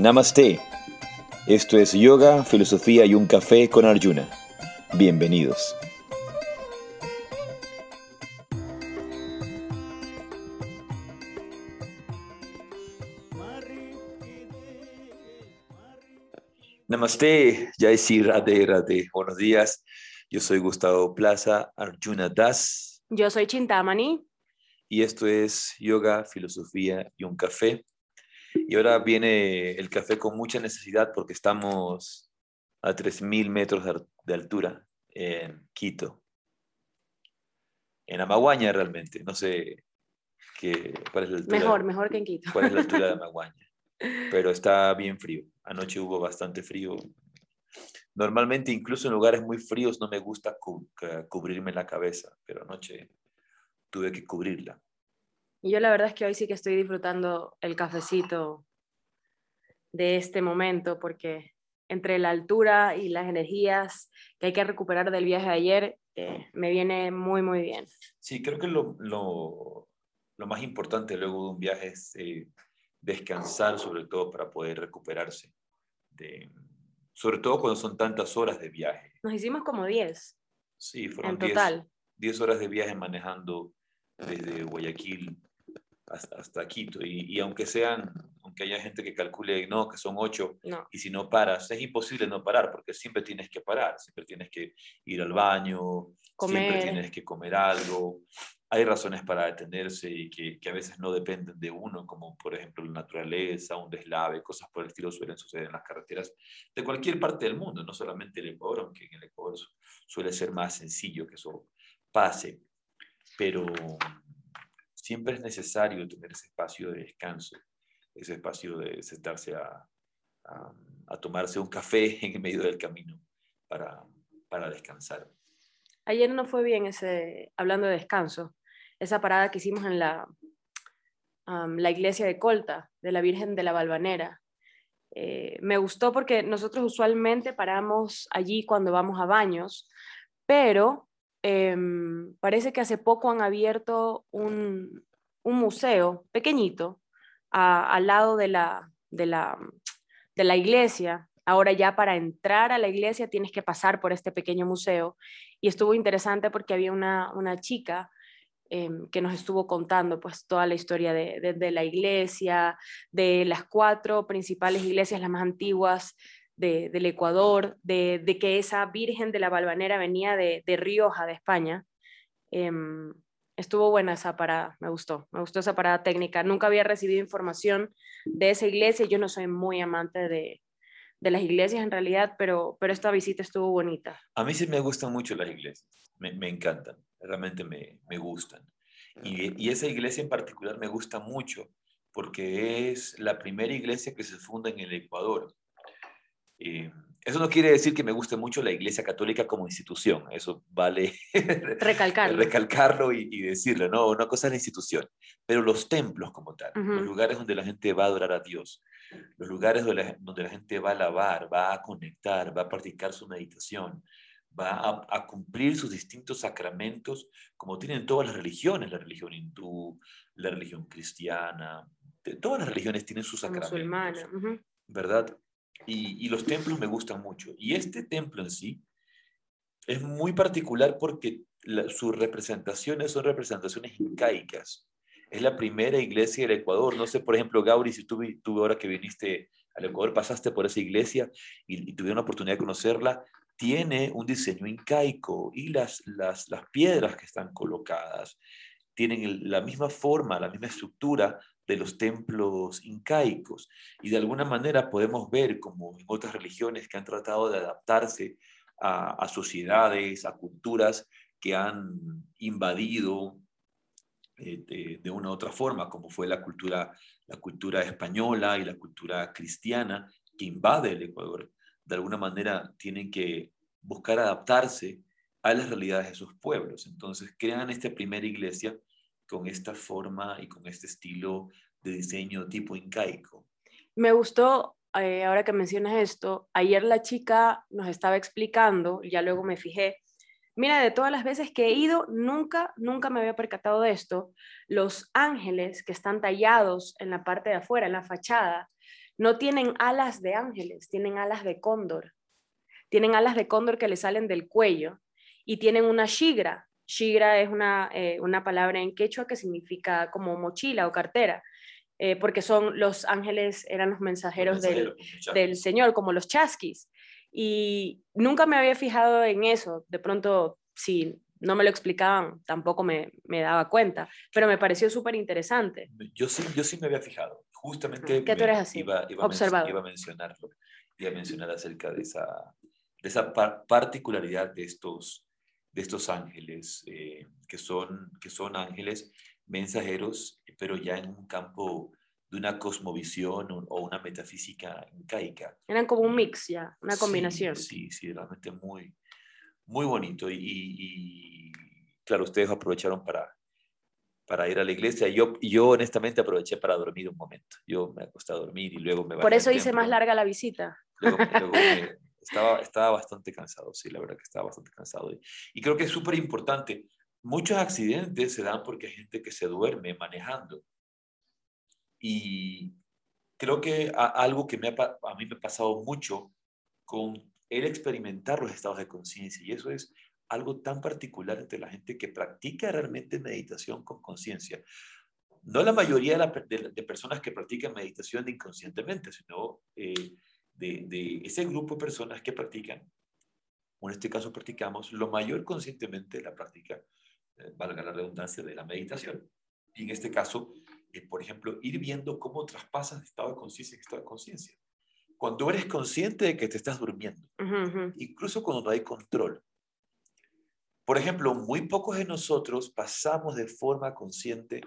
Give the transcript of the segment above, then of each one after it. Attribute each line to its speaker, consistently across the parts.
Speaker 1: Namaste. Esto es Yoga, Filosofía y un Café con Arjuna. Bienvenidos. Namaste, Jai Sri Radhe Radhe. Buenos días. Yo soy Gustavo Plaza Arjuna Das.
Speaker 2: Yo soy Chintamani.
Speaker 1: Y esto es Yoga, Filosofía y un Café. Y ahora viene el café con mucha necesidad porque estamos a 3.000 metros de altura en Quito. En Amaguaña realmente, no sé qué, cuál es la altura.
Speaker 2: Mejor, mejor que en Quito.
Speaker 1: ¿Cuál es la altura de Amaguaña? Pero está bien frío. Anoche hubo bastante frío. Normalmente incluso en lugares muy fríos no me gusta cubrirme la cabeza, pero anoche tuve que cubrirla.
Speaker 2: Y yo la verdad es que hoy sí que estoy disfrutando el cafecito de este momento porque entre la altura y las energías que hay que recuperar del viaje de ayer, eh, me viene muy, muy bien.
Speaker 1: Sí, creo que lo, lo, lo más importante luego de un viaje es eh, descansar, sobre todo para poder recuperarse. De, sobre todo cuando son tantas horas de viaje.
Speaker 2: Nos hicimos como 10.
Speaker 1: Sí, fueron
Speaker 2: en total.
Speaker 1: 10 horas de viaje manejando desde Guayaquil hasta, Quito. Y, aunque sean, aunque haya gente que calcule, no, que son ocho, y si no paras, es imposible no parar, porque siempre tienes que parar, siempre tienes que ir al baño, siempre tienes que comer algo. Hay razones para detenerse y que, que, a veces no dependen de uno, como por ejemplo la naturaleza, un deslave, cosas por el estilo suelen suceder en las carreteras de cualquier parte del mundo, no solamente el Ecuador, aunque en el Ecuador suele ser más sencillo que eso pase. Pero siempre es necesario tener ese espacio de descanso, ese espacio de sentarse a, tomarse un café en medio del camino para, para descansar.
Speaker 2: Ayer no fue bien ese, hablando de descanso, esa parada que hicimos en la, la iglesia de Colta, de la Virgen de la Balvanera. Eh, me gustó porque nosotros usualmente paramos allí cuando vamos a baños, pero Em, parece que hace poco han abierto un, museo pequeñito al lado de la, de, la, de la iglesia. Ahora ya para entrar a la iglesia tienes que pasar por este pequeño museo y estuvo interesante porque había una, chica em, que nos estuvo contando pues toda la historia de, de, la iglesia, de las cuatro principales iglesias, las más antiguas del Ecuador, de, que esa Virgen de la Balvanera venía de, Rioja, de España. Em, estuvo buena esa parada, me gustó, me gustó esa parada técnica. Nunca había recibido información de esa iglesia, yo no soy muy amante de, las iglesias en realidad, pero, pero esta visita estuvo bonita.
Speaker 1: A mí sí me gustan mucho las iglesias, me, encantan, realmente me, gustan. Y, y, esa iglesia en particular me gusta mucho porque es la primera iglesia que se funda en el Ecuador. Eh, eso no quiere decir que me guste mucho la Iglesia Católica como institución, eso vale
Speaker 2: recalcarlo,
Speaker 1: recalcarlo y, decirlo, no, una cosa es la institución, pero los templos como tal, los lugares donde la gente va a adorar a Dios, los lugares donde la, donde la gente va a alabar, va a conectar, va a practicar su meditación, va a, cumplir sus distintos sacramentos como tienen todas las religiones, la religión hindú, la religión cristiana, todas las religiones tienen sus sacramentos, ¿verdad? Y, los templos me gustan mucho. Y este templo en sí es muy particular porque sus representaciones son representaciones incaicas. Es la primera iglesia del Ecuador. No sé, por ejemplo, Gauri, si tú, tú ahora que viniste al Ecuador pasaste por esa iglesia y, y tuvieron la oportunidad de conocerla, tiene un diseño incaico y las, las, las piedras que están colocadas tienen la misma forma, la misma estructura de los templos incaicos. Y de alguna manera podemos ver, como en otras religiones que han tratado de adaptarse a, sociedades, a culturas que han invadido eh, de, una u otra forma, como fue la cultura, la cultura española y la cultura cristiana que invade el Ecuador. De alguna manera tienen que buscar adaptarse a las realidades de sus pueblos. Entonces crean esta primera iglesia con esta forma y con este estilo de diseño tipo incaico.
Speaker 2: Me gustó, eh, ahora que mencionas esto, ayer la chica nos estaba explicando, ya luego me fijé, mira, de todas las veces que he ido, nunca, nunca me había percatado de esto, los ángeles que están tallados en la parte de afuera, en la fachada, no tienen alas de ángeles, tienen alas de cóndor. Tienen alas de cóndor que le salen del cuello y tienen una shigra. Shigra es una, eh, una palabra en quechua que significa como mochila o cartera. Eh, porque son los ángeles, eran los mensajeros, del, del, Señor, como los chasquis. Y nunca me había fijado en eso. De pronto, si no me lo explicaban, tampoco me, me daba cuenta, pero me pareció súper interesante.
Speaker 1: Yo sí, yo sí me había fijado. Justamente
Speaker 2: ¿Qué tú eres así?
Speaker 1: Iba, iba,
Speaker 2: Observado.
Speaker 1: iba a mencionarlo, iba a mencionar acerca de esa, de esa particularidad de estos, de estos ángeles, eh, que, son, que son ángeles mensajeros, pero ya en un campo de una cosmovisión o una metafísica incaica.
Speaker 2: Eran como un mix ya, una combinación.
Speaker 1: Sí, sí, realmente muy, muy bonito. Y, claro, ustedes aprovecharon para, para ir a la iglesia. Yo, yo honestamente aproveché para dormir un momento. Yo me acosté a dormir y luego me...
Speaker 2: Por eso hice más larga la visita.
Speaker 1: estaba, estaba bastante cansado, sí, la verdad que estaba bastante cansado. Y, creo que es súper importante Muchos accidentes se dan porque hay gente que se duerme manejando. Y creo que algo que me a mí me ha pasado mucho con el experimentar los estados de conciencia, y eso es algo tan particular entre la gente que practica realmente meditación con conciencia. No la mayoría de, personas que practican meditación inconscientemente, sino eh, de, de, ese grupo de personas que practican, o en este caso practicamos, lo mayor conscientemente la práctica eh, valga la redundancia, de la meditación. Y en este caso, eh, por ejemplo, ir viendo cómo traspasas de estado de conciencia en estado de conciencia. Cuando eres consciente de que te estás durmiendo, incluso cuando no hay control. Por ejemplo, muy pocos de nosotros pasamos de forma consciente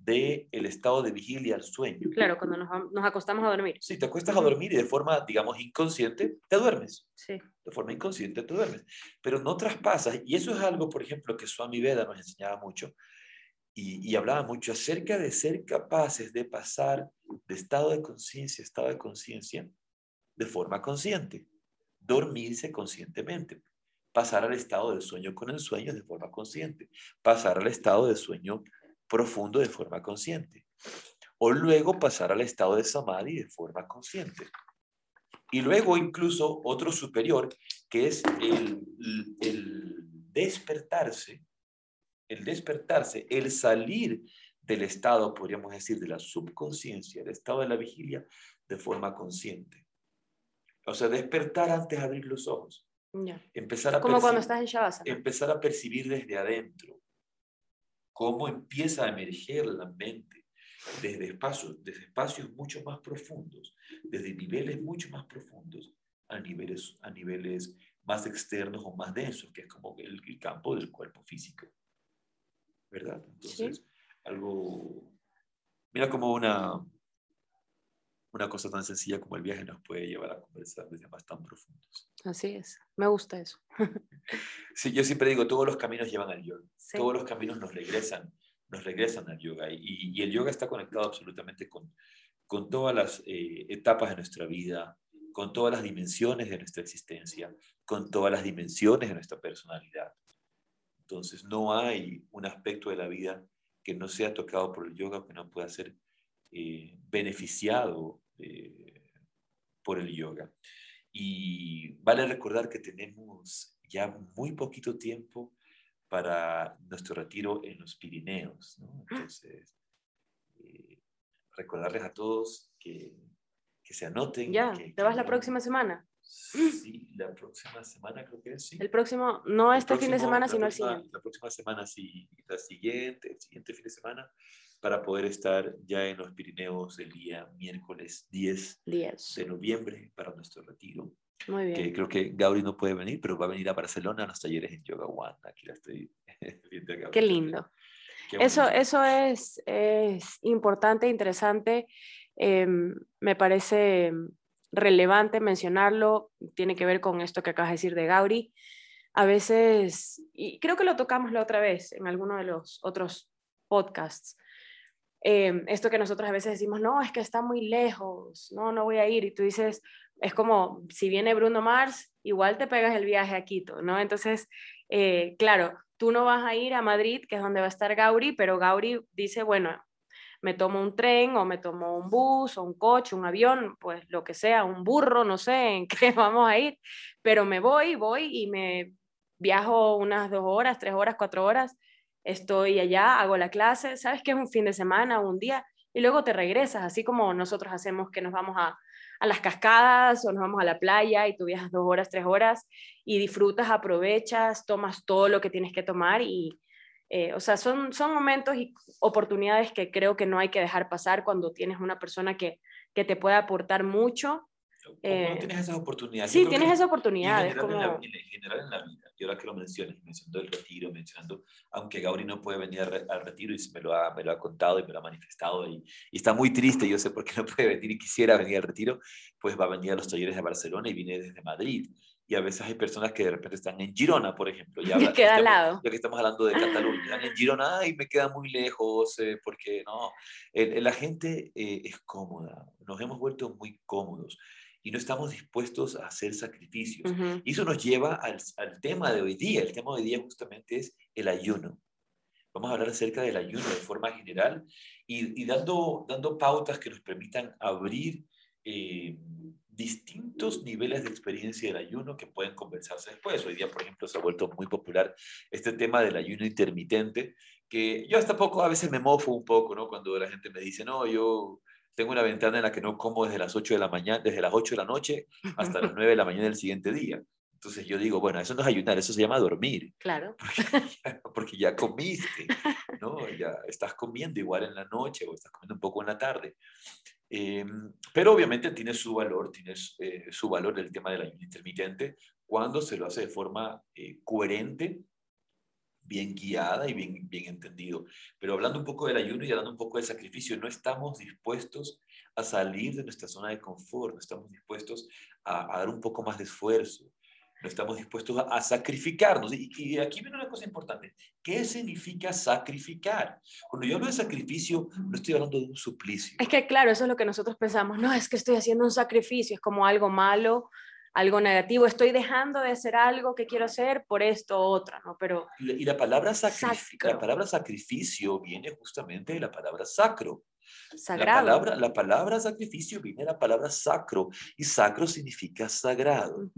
Speaker 1: del el estado de vigilia al sueño.
Speaker 2: Claro, cuando nos, nos, acostamos a dormir.
Speaker 1: Sí, te acuestas a dormir y de forma, digamos, inconsciente, te duermes.
Speaker 2: Sí.
Speaker 1: De forma inconsciente te duermes. Pero no traspasas, y eso es algo, por ejemplo, que Swami Veda nos enseñaba mucho, y, y hablaba mucho acerca de ser capaces de pasar de estado de conciencia a estado de conciencia de forma consciente. Dormirse conscientemente. Pasar al estado del sueño con el sueño de forma consciente. Pasar al estado de sueño profundo de forma consciente. O luego pasar al estado de samadhi de forma consciente. Y luego incluso otro superior, que es el, el despertarse, el despertarse, el salir del estado, podríamos decir, de la subconsciencia, el estado de la vigilia, de forma consciente. O sea, despertar antes de abrir los ojos. Empezar a
Speaker 2: Como cuando estás en Shavasana.
Speaker 1: Empezar a percibir desde adentro cómo empieza a emerger la mente desde espacios, desde espacios mucho más profundos, desde niveles mucho más profundos a niveles, a niveles más externos o más densos, que es como el, el campo del cuerpo físico. ¿Verdad? Entonces, algo, mira como una, una cosa tan sencilla como el viaje nos puede llevar a conversar de temas tan profundos.
Speaker 2: Así es, me gusta eso.
Speaker 1: sí, yo siempre digo, todos los caminos llevan al yoga, todos los caminos nos regresan, nos regresan al yoga y, y el yoga está conectado absolutamente con, con todas las eh, etapas de nuestra vida, con todas las dimensiones de nuestra existencia, con todas las dimensiones de nuestra personalidad. Entonces, no hay un aspecto de la vida que no sea tocado por el yoga, que no pueda ser eh, beneficiado eh, por el yoga. Y vale recordar que tenemos ya muy poquito tiempo para nuestro retiro en los Pirineos. ¿no? Entonces, eh, recordarles a todos que, que se anoten.
Speaker 2: Ya, ¿te vas la próxima semana?
Speaker 1: Sí, la próxima semana creo que sí.
Speaker 2: El próximo, no este fin de semana, sino el siguiente.
Speaker 1: La próxima semana sí, la siguiente, el siguiente fin de semana para poder estar ya en los Pirineos el día miércoles 10, de noviembre para nuestro retiro.
Speaker 2: Muy bien.
Speaker 1: Que creo que Gauri no puede venir, pero va a venir a Barcelona a los talleres en Yoga One. Aquí la estoy
Speaker 2: Qué lindo. eso, eso es, es importante, interesante. Em, me parece relevante mencionarlo. Tiene que ver con esto que acabas de decir de Gauri. A veces, y creo que lo tocamos la otra vez en alguno de los otros podcasts, Em, esto que nosotros a veces decimos, no, es que está muy lejos, no, no voy a ir. Y tú dices, es como, si viene Bruno Mars, igual te pegas el viaje a Quito, ¿no? Entonces, eh, claro, tú no vas a ir a Madrid, que es donde va a estar Gauri, pero Gauri dice, bueno, me tomo un tren o me tomo un bus o un coche, un avión, pues lo que sea, un burro, no sé en qué vamos a ir, pero me voy, voy y me viajo unas dos horas, tres horas, cuatro horas, estoy allá, hago la clase, sabes que es un fin de semana, un día, y luego te regresas, así como nosotros hacemos que nos vamos a, a las cascadas o nos vamos a la playa y tú viajas dos horas, tres horas y disfrutas, aprovechas, tomas todo lo que tienes que tomar y, eh, o sea, son, son momentos y oportunidades que creo que no hay que dejar pasar cuando tienes una persona que, que te puede aportar mucho.
Speaker 1: Eh, tienes esas oportunidades.
Speaker 2: Sí, tienes esas oportunidades.
Speaker 1: En general, como... en, general en la vida, yo ahora que lo mencionas, mencionando el retiro, mencionando, aunque Gauri no puede venir al, retiro y me lo, ha, me lo ha contado y me lo ha manifestado y, y, está muy triste, yo sé por qué no puede venir y quisiera venir al retiro, pues va a venir a los talleres de Barcelona y viene desde Madrid y a veces hay personas que de repente están en Girona, por ejemplo. Ya,
Speaker 2: me queda al lado.
Speaker 1: Ya que estamos hablando de Cataluña, están en Girona y me queda muy lejos, eh, porque no, la gente eh, es cómoda, nos hemos vuelto muy cómodos y no estamos dispuestos a hacer sacrificios. Y eso nos lleva al, al, tema de hoy día. El tema de hoy día justamente es el ayuno. Vamos a hablar acerca del ayuno de forma general y, y dando, dando pautas que nos permitan abrir eh, distintos niveles de experiencia del ayuno que pueden conversarse después. Hoy día, por ejemplo, se ha vuelto muy popular este tema del ayuno intermitente, que yo hasta poco a veces me mofo un poco, ¿no? Cuando la gente me dice, no, yo tengo una ventana en la que no como desde las 8 de la mañana, desde las 8 de la noche hasta las 9 de la mañana del siguiente día. Entonces yo digo, bueno, eso no es ayunar, eso se llama dormir.
Speaker 2: Claro.
Speaker 1: Porque ya, porque ya comiste, ¿no? Ya estás comiendo igual en la noche o estás comiendo un poco en la tarde. Eh, pero obviamente tiene su valor, tiene eh, su valor el tema del ayuno intermitente cuando se lo hace de forma eh, coherente, bien guiada y bien, bien entendido. Pero hablando un poco del ayuno y hablando un poco del sacrificio, no estamos dispuestos a salir de nuestra zona de confort, no estamos dispuestos a, dar un poco más de esfuerzo, no estamos dispuestos a, sacrificarnos. Y, aquí viene una cosa importante. ¿Qué significa sacrificar? Cuando yo hablo de sacrificio, no estoy hablando de un suplicio.
Speaker 2: Es que claro, eso es lo que nosotros pensamos. No, es que estoy haciendo un sacrificio, es como algo malo, algo negativo. Estoy dejando de hacer algo que quiero hacer por esto o otra, ¿no? Pero...
Speaker 1: Y la, palabra, la palabra sacrificio viene justamente de la palabra sacro.
Speaker 2: Sagrado.
Speaker 1: La palabra, la palabra sacrificio viene de la palabra sacro y sacro significa sagrado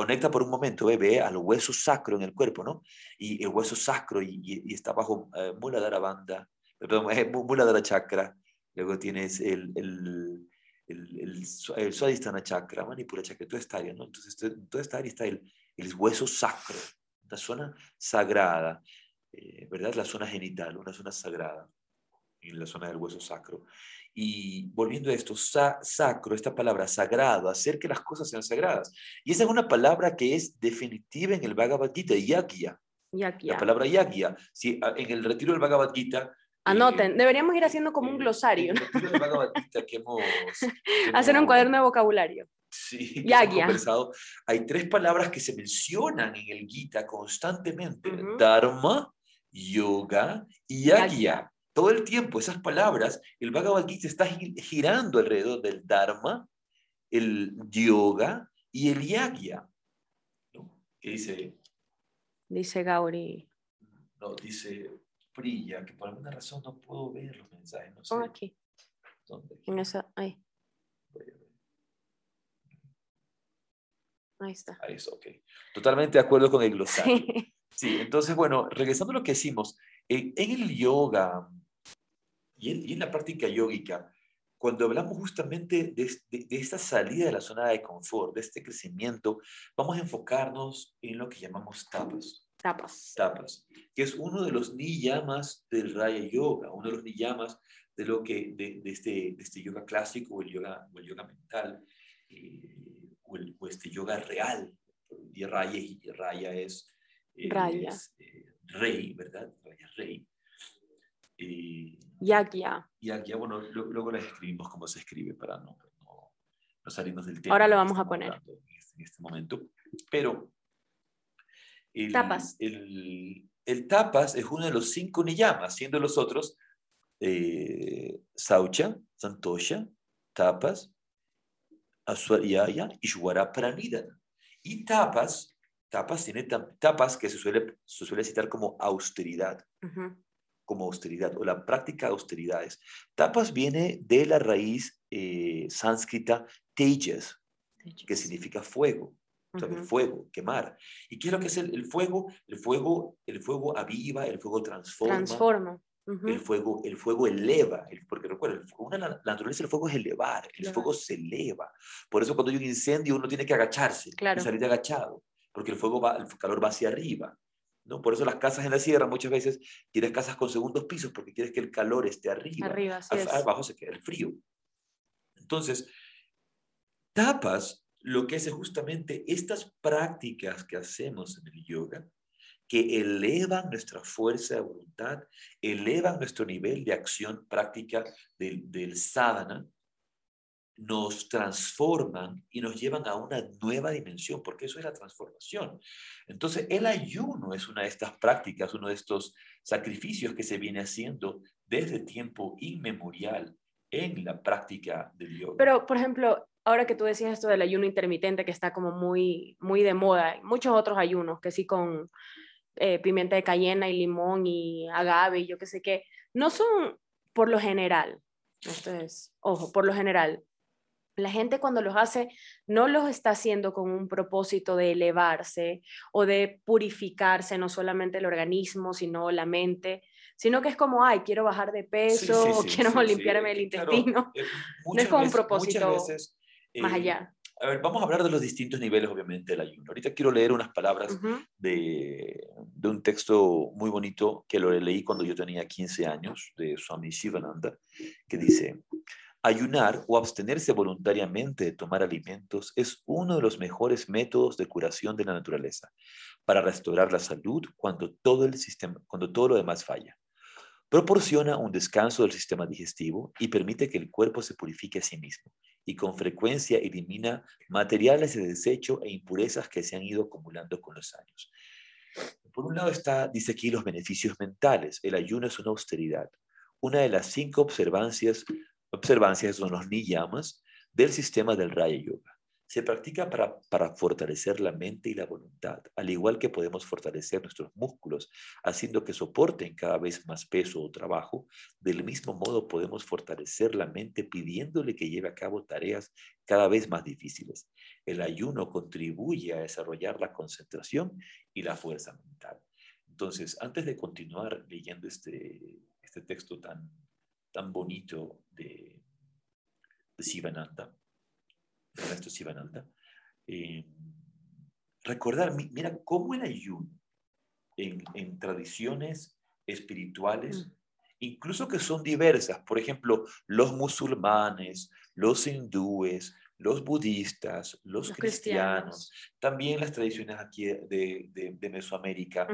Speaker 1: conecta por un momento, ve, al hueso sacro en el cuerpo, ¿no? Y el hueso sacro y, está bajo eh, Muladhara Banda, perdón, eh, Muladhara Chakra, luego tienes el, el, el, el, el Swadhisthana Chakra, Manipura Chakra, toda esta área, ¿no? Entonces, toda esta área está el, el hueso sacro, la zona sagrada, eh, ¿verdad? La zona genital, una zona sagrada, en la zona del hueso sacro. Y volviendo a esto, sacro, esta palabra sagrado, hacer que las cosas sean sagradas. Y esa es una palabra que es definitiva en el Bhagavad Gita, yagya.
Speaker 2: La
Speaker 1: palabra yagya. Si, en el retiro del Bhagavad Gita
Speaker 2: Anoten, eh, deberíamos ir haciendo como un glosario.
Speaker 1: ¿no? Bhagavad Gita que hemos,
Speaker 2: Hacer un cuaderno de vocabulario.
Speaker 1: Sí, Yagya. Hay tres palabras que se mencionan en el Gita constantemente: Dharma, Yoga y Yagya todo el tiempo esas palabras, el Bhagavad Gita está girando alrededor del Dharma, el Yoga y el Yagya. ¿Qué dice?
Speaker 2: Dice Gauri.
Speaker 1: No, dice Priya, que por alguna razón no puedo ver los mensajes. No sé.
Speaker 2: Oh, aquí.
Speaker 1: ¿Dónde?
Speaker 2: En esa, ahí. Ahí está.
Speaker 1: Ahí está, ok. Totalmente de acuerdo con el glosario. Sí. entonces, bueno, regresando a lo que decimos, en el yoga, y en, la práctica yógica, cuando hablamos justamente de, esta salida de la zona de confort, de este crecimiento, vamos a enfocarnos en lo que llamamos tapas.
Speaker 2: Tapas.
Speaker 1: Tapas, que es uno de los niyamas del Raya Yoga, uno de los niyamas de, lo que, de, este, este yoga clásico o el yoga, o el yoga mental, eh, o, el, este yoga real. Y Raya, y Raya es,
Speaker 2: eh, Raya.
Speaker 1: Eh, rey, ¿verdad? Raya rey. Eh,
Speaker 2: Yagya.
Speaker 1: Yagya, bueno, luego les escribimos cómo se escribe para no, no, salirnos del tema.
Speaker 2: Ahora lo vamos a poner.
Speaker 1: Este, en este, momento. Pero. El,
Speaker 2: tapas.
Speaker 1: El, el, tapas es uno de los cinco niyamas, siendo los otros eh, Saucha, Santosha, Tapas, Aswaryaya y Shwara Pranidana. Y tapas, tapas tiene tapas que se suele, se suele citar como austeridad como austeridad o la práctica de austeridades. Tapas viene de la raíz eh, sánscrita tejas, que significa fuego. Fuego, quemar. ¿Y qué es lo que es el, fuego? El fuego, el fuego aviva, el fuego transforma.
Speaker 2: Transforma.
Speaker 1: El, fuego, el fuego eleva, porque recuerda, la naturaleza del fuego es elevar, el fuego se eleva. Por eso cuando hay un incendio uno tiene que agacharse y salir agachado, porque el fuego va, el calor va hacia arriba. ¿no? Por eso las casas en la sierra muchas veces tienes casas con segundos pisos porque quieres que el calor esté arriba.
Speaker 2: Arriba,
Speaker 1: Abajo se queda el frío. Entonces, tapas lo que es justamente estas prácticas que hacemos en el yoga, que elevan nuestra fuerza de voluntad, elevan nuestro nivel de acción práctica del, del sadhana, nos transforman y nos llevan a una nueva dimensión, porque eso es la transformación. Entonces, el ayuno es una de estas prácticas, uno de estos sacrificios que se viene haciendo desde tiempo inmemorial en la práctica del yoga.
Speaker 2: Pero, por ejemplo, ahora que tú decías esto del ayuno intermitente que está como muy, muy de moda, hay muchos otros ayunos que sí con eh, pimienta de cayena y limón y agave y yo qué sé qué, no son por lo general, entonces, ojo, por lo general, la gente cuando los hace no los está haciendo con un propósito de elevarse o de purificarse, no solamente el organismo, sino la mente, sino que es como, ay, quiero bajar de peso o quiero limpiarme el intestino. No es con un propósito más eh, allá.
Speaker 1: A ver, vamos a hablar de los distintos niveles, obviamente, del ayuno. Ahorita quiero leer unas palabras de, de, un texto muy bonito que lo leí cuando yo tenía 15 años, de Swami Shivananda, que dice, Ayunar o abstenerse voluntariamente de tomar alimentos es uno de los mejores métodos de curación de la naturaleza para restaurar la salud cuando todo, el sistema, cuando todo lo demás falla. Proporciona un descanso del sistema digestivo y permite que el cuerpo se purifique a sí mismo y con frecuencia elimina materiales de desecho e impurezas que se han ido acumulando con los años. Por un lado está, dice aquí, los beneficios mentales. El ayuno es una austeridad, una de las cinco observancias observancias son los niyamas del sistema del Raya Yoga. Se practica para, para fortalecer la mente y la voluntad, al igual que podemos fortalecer nuestros músculos, haciendo que soporten cada vez más peso o trabajo. Del mismo modo podemos fortalecer la mente pidiéndole que lleve a cabo tareas cada vez más difíciles. El ayuno contribuye a desarrollar la concentración y la fuerza mental. Entonces, antes de continuar leyendo este, este texto tan, tan bonito de, de Sivananda, de nuestro Sivananda, eh, recordar, mira cómo el ayuno en, en tradiciones espirituales, mm. incluso que son diversas, por ejemplo, los musulmanes, los hindúes, los budistas, los, cristianos, también las tradiciones aquí de, de, de Mesoamérica,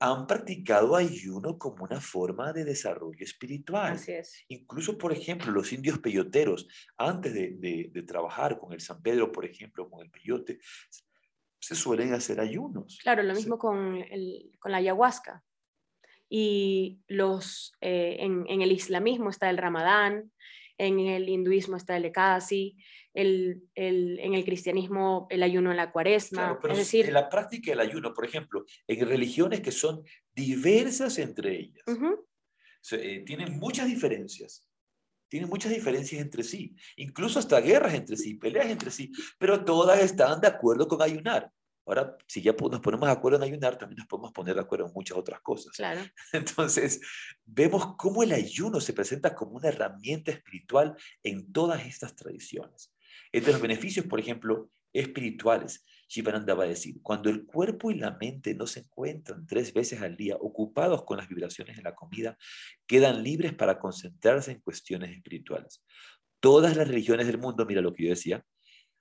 Speaker 1: han practicado ayuno como una forma de desarrollo espiritual.
Speaker 2: Así es.
Speaker 1: Incluso, por ejemplo, los indios peyoteros, antes de, trabajar con el San Pedro, por ejemplo, con el peyote, se suelen hacer ayunos.
Speaker 2: Claro, lo mismo con, el, con la ayahuasca. Y los, eh, en, en, el islamismo está el ramadán, en el hinduismo está el ekadasi, el, el, en el cristianismo el ayuno en la cuaresma.
Speaker 1: es decir, en la práctica del ayuno, por ejemplo, en religiones que son diversas entre ellas, eh, tienen muchas diferencias. Tienen muchas diferencias entre sí, incluso hasta guerras entre sí, peleas entre sí, pero todas están de acuerdo con ayunar. Ahora, si ya nos ponemos de acuerdo en ayunar, también nos podemos poner de acuerdo en muchas otras cosas.
Speaker 2: Claro.
Speaker 1: Entonces, vemos cómo el ayuno se presenta como una herramienta espiritual en todas estas tradiciones. Entre los beneficios, por ejemplo, espirituales, Shivananda va a decir, cuando el cuerpo y la mente no se encuentran tres veces al día ocupados con las vibraciones de la comida, quedan libres para concentrarse en cuestiones espirituales. Todas las religiones del mundo, mira lo que yo decía,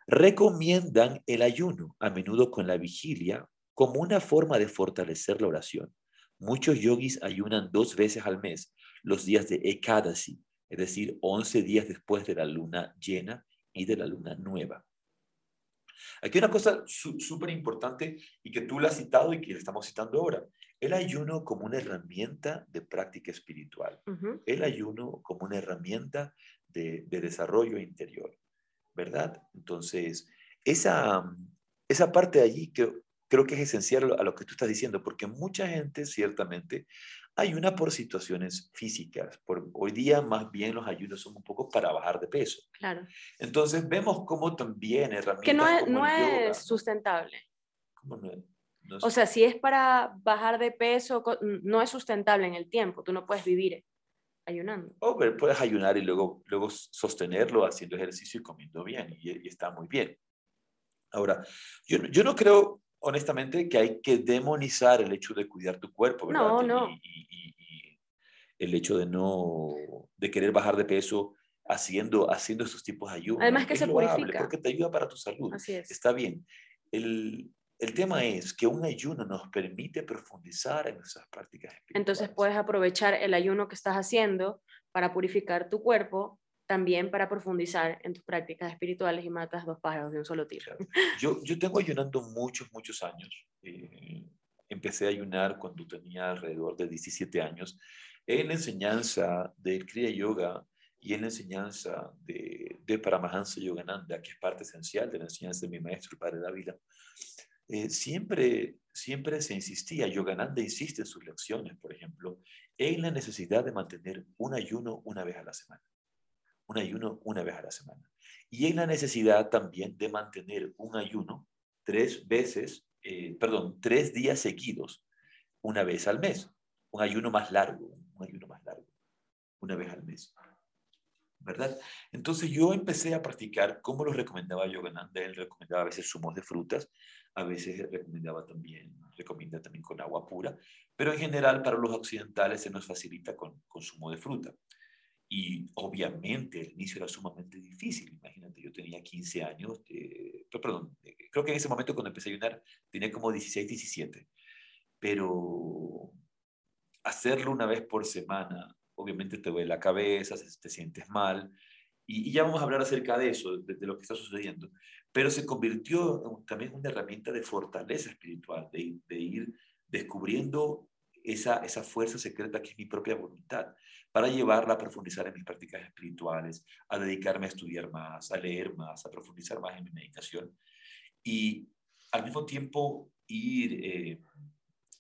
Speaker 1: recomiendan el ayuno, a menudo con la vigilia, como una forma de fortalecer la oración. Muchos yogis ayunan dos veces al mes, los días de Ekadasi, es decir, 11 días después de la luna llena y de la luna nueva. Aquí una cosa súper importante y que tú la has citado y que la estamos citando ahora. El ayuno como una herramienta de práctica espiritual. El ayuno como una herramienta de, desarrollo interior. ¿Verdad? Entonces, esa, esa parte de allí que creo que es esencial a lo que tú estás diciendo, porque mucha gente ciertamente ayuna por situaciones físicas. Por, hoy día más bien los ayunos son un poco para bajar de peso.
Speaker 2: Claro.
Speaker 1: Entonces vemos cómo también herramientas
Speaker 2: Que no es,
Speaker 1: como
Speaker 2: no
Speaker 1: yoga,
Speaker 2: es sustentable.
Speaker 1: ¿cómo no es? No es-
Speaker 2: O sea, si es para bajar de peso, no es sustentable en el tiempo. Tú no puedes vivir ayunando.
Speaker 1: o ver, puedes ayunar y luego, luego sostenerlo haciendo ejercicio y comiendo bien, y, y está muy bien. Ahora, yo, no- yo no creo, honestamente, que hay que demonizar el hecho de cuidar tu cuerpo, ¿verdad?
Speaker 2: No, no.
Speaker 1: Y, y- y el hecho de no, de querer bajar de peso haciendo, haciendo estos tipos de ayunos.
Speaker 2: Además que
Speaker 1: es
Speaker 2: se
Speaker 1: loable
Speaker 2: purifica.
Speaker 1: Porque te ayuda para tu salud.
Speaker 2: Así es.
Speaker 1: Está bien. El, el tema es que un ayuno nos permite profundizar en nuestras prácticas espirituales.
Speaker 2: Entonces puedes aprovechar el ayuno que estás haciendo para purificar tu cuerpo, también para profundizar en tus prácticas espirituales y matas dos pájaros de un solo tiro.
Speaker 1: Yo, yo tengo ayunando muchos, muchos años. Eh, empecé a ayunar cuando tenía alrededor de 17 años en la enseñanza del Kriya Yoga y en la enseñanza de, de Paramahansa Yogananda, que es parte esencial de la enseñanza de mi maestro, el Padre Dávila. Eh, siempre, siempre se insistía, Yogananda insiste en sus lecciones, por ejemplo, en la necesidad de mantener un ayuno una vez a la semana. Un ayuno una vez a la semana y en la necesidad también de mantener un ayuno tres veces, eh, perdón, tres días seguidos, una vez al mes. Un ayuno más largo, un ayuno más largo, una vez al mes. ¿Verdad? Entonces yo empecé a practicar como lo recomendaba Yogananda. Él recomendaba a veces zumos de frutas, a veces recomendaba también, recomienda también con agua pura, pero en general para los occidentales se nos facilita con, con zumo de fruta. Y obviamente el inicio era sumamente difícil. Imagínate, yo tenía 15 años, eh, perdón, eh, creo que en ese momento cuando empecé a ayunar tenía como 16, 17. Pero hacerlo una vez por semana, obviamente te duele la cabeza, te sientes mal. Y, ya vamos a hablar acerca de eso, de, lo que está sucediendo. Pero se convirtió también en una herramienta de fortaleza espiritual, de, de ir descubriendo esa, esa fuerza secreta que es mi propia voluntad para llevarla a profundizar en mis prácticas espirituales, a dedicarme a estudiar más, a leer más, a profundizar más en mi meditación y al mismo tiempo ir, eh,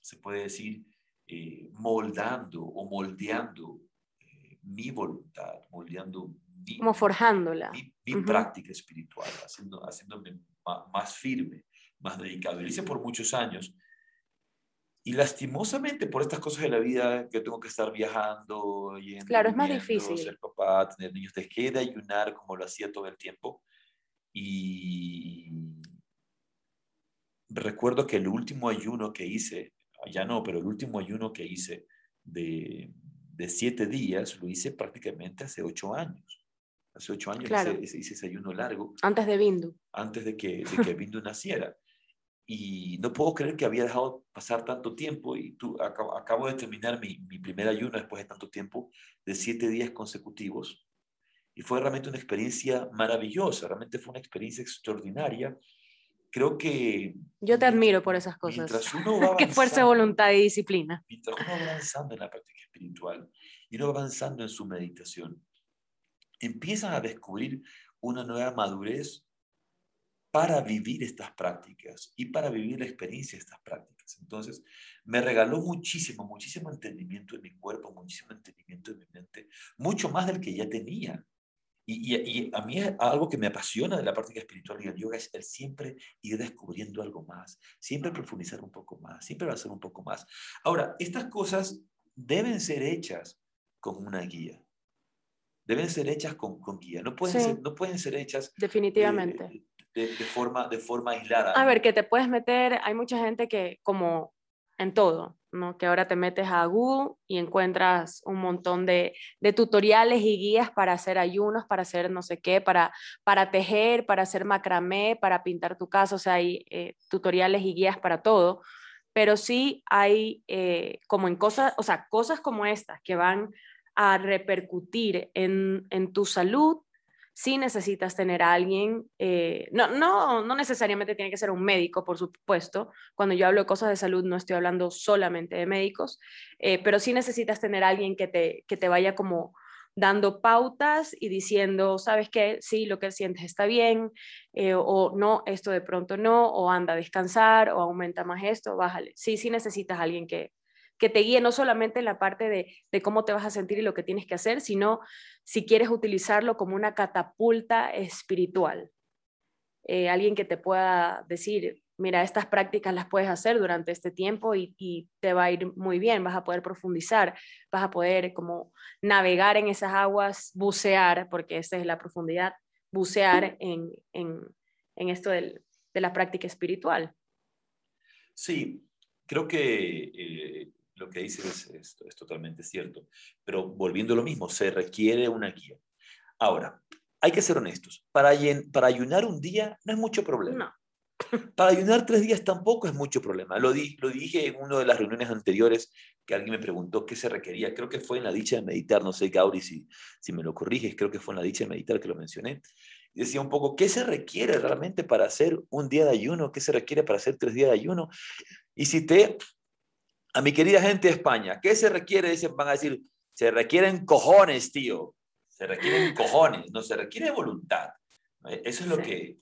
Speaker 1: se puede decir, eh, moldando o moldeando eh, mi voluntad, moldeando mi,
Speaker 2: Como forjándola.
Speaker 1: mi, mi
Speaker 2: Ujú.
Speaker 1: práctica espiritual, haciendo, haciéndome ma- más firme, más dedicado. Y lo hice por muchos años. Y lastimosamente por estas cosas de la vida, que tengo que estar viajando, yendo,
Speaker 2: Claro, es más difícil.
Speaker 1: ser papá, tener niños, dejé de ayunar como lo hacía todo el tiempo. Y recuerdo que el último ayuno que hice, ya no, pero el último ayuno que hice de, de siete días, lo hice prácticamente hace ocho años. Hace ocho años
Speaker 2: Claro.
Speaker 1: hice, hice ese ayuno largo
Speaker 2: Antes de Bindu.
Speaker 1: antes de que, de que Bindu naciera. Y no puedo creer que había dejado pasar tanto tiempo y tú, acabo, acabo de terminar mi, mi primer ayuno después de tanto tiempo, de siete días consecutivos. Y fue realmente una experiencia maravillosa, realmente fue una experiencia extraordinaria. Creo que...
Speaker 2: Yo te admiro por esas cosas.
Speaker 1: Mientras uno va
Speaker 2: Qué fuerza voluntad y disciplina.
Speaker 1: mientras uno va avanzando en la práctica espiritual y uno va avanzando en su meditación, empiezan a descubrir una nueva madurez para vivir estas prácticas y para vivir la experiencia de estas prácticas. Entonces, me regaló muchísimo, muchísimo entendimiento en mi cuerpo, muchísimo entendimiento en mi mente, mucho más del que ya tenía. Y, a mí algo que me apasiona de la práctica espiritual y el yoga es el siempre ir descubriendo algo más, siempre profundizar un poco más, siempre avanzar un poco más. Ahora, estas cosas deben ser hechas con una guía. Deben ser hechas con, con guía. No pueden,
Speaker 2: Sí.
Speaker 1: ser, no pueden ser hechas
Speaker 2: Definitivamente.
Speaker 1: eh, de, de forma, de forma aislada.
Speaker 2: A ver, que te puedes meter, hay mucha gente que como en todo, ¿no? Que ahora te metes a Google y encuentras un montón de, de tutoriales y guías para hacer ayunos, para hacer no sé qué, para, para tejer, para hacer macramé, para pintar tu casa, o sea, hay eh, tutoriales y guías para todo, pero sí hay eh, como en cosas, o sea, cosas como estas que van a repercutir en, en tu salud, sí necesitas tener alguien, eh, no, no, no necesariamente tiene que ser un médico, por supuesto, cuando yo hablo de cosas de salud no estoy hablando solamente de médicos, eh, pero sí necesitas tener alguien que te, que te vaya como dando pautas y diciendo, ¿sabes qué? Sí, lo que sientes está bien, eh, o no, esto de pronto no, o anda a descansar, o aumenta más esto, bájale. Sí, sí necesitas alguien que, que te guíe no solamente en la parte de, de, cómo te vas a sentir y lo que tienes que hacer, sino si quieres utilizarlo como una catapulta espiritual. Eh, alguien que te pueda decir, mira, estas prácticas las puedes hacer durante este tiempo y, y, te va a ir muy bien, vas a poder profundizar, vas a poder como navegar en esas aguas, bucear, porque esa es la profundidad, bucear en, en, en esto del, de la práctica espiritual.
Speaker 1: Sí, creo que eh, lo que dices es, es, totalmente cierto, pero volviendo a lo mismo, se requiere una guía. Ahora, hay que ser honestos, para, para ayunar un día no es mucho problema. Para ayunar tres días tampoco es mucho problema. Lo, di, lo dije en una de las reuniones anteriores que alguien me preguntó qué se requería. Creo que fue en la dicha de meditar, no sé, Gauri, si, si me lo corriges, creo que fue en la dicha de meditar que lo mencioné decía un poco, ¿qué se requiere realmente para hacer un día de ayuno? ¿Qué se requiere para hacer tres días de ayuno? Y cité a mi querida gente de España, ¿qué se requiere? Dicen, van a decir, se requieren cojones, tío. Se requieren cojones, no se requiere voluntad. Eso es lo que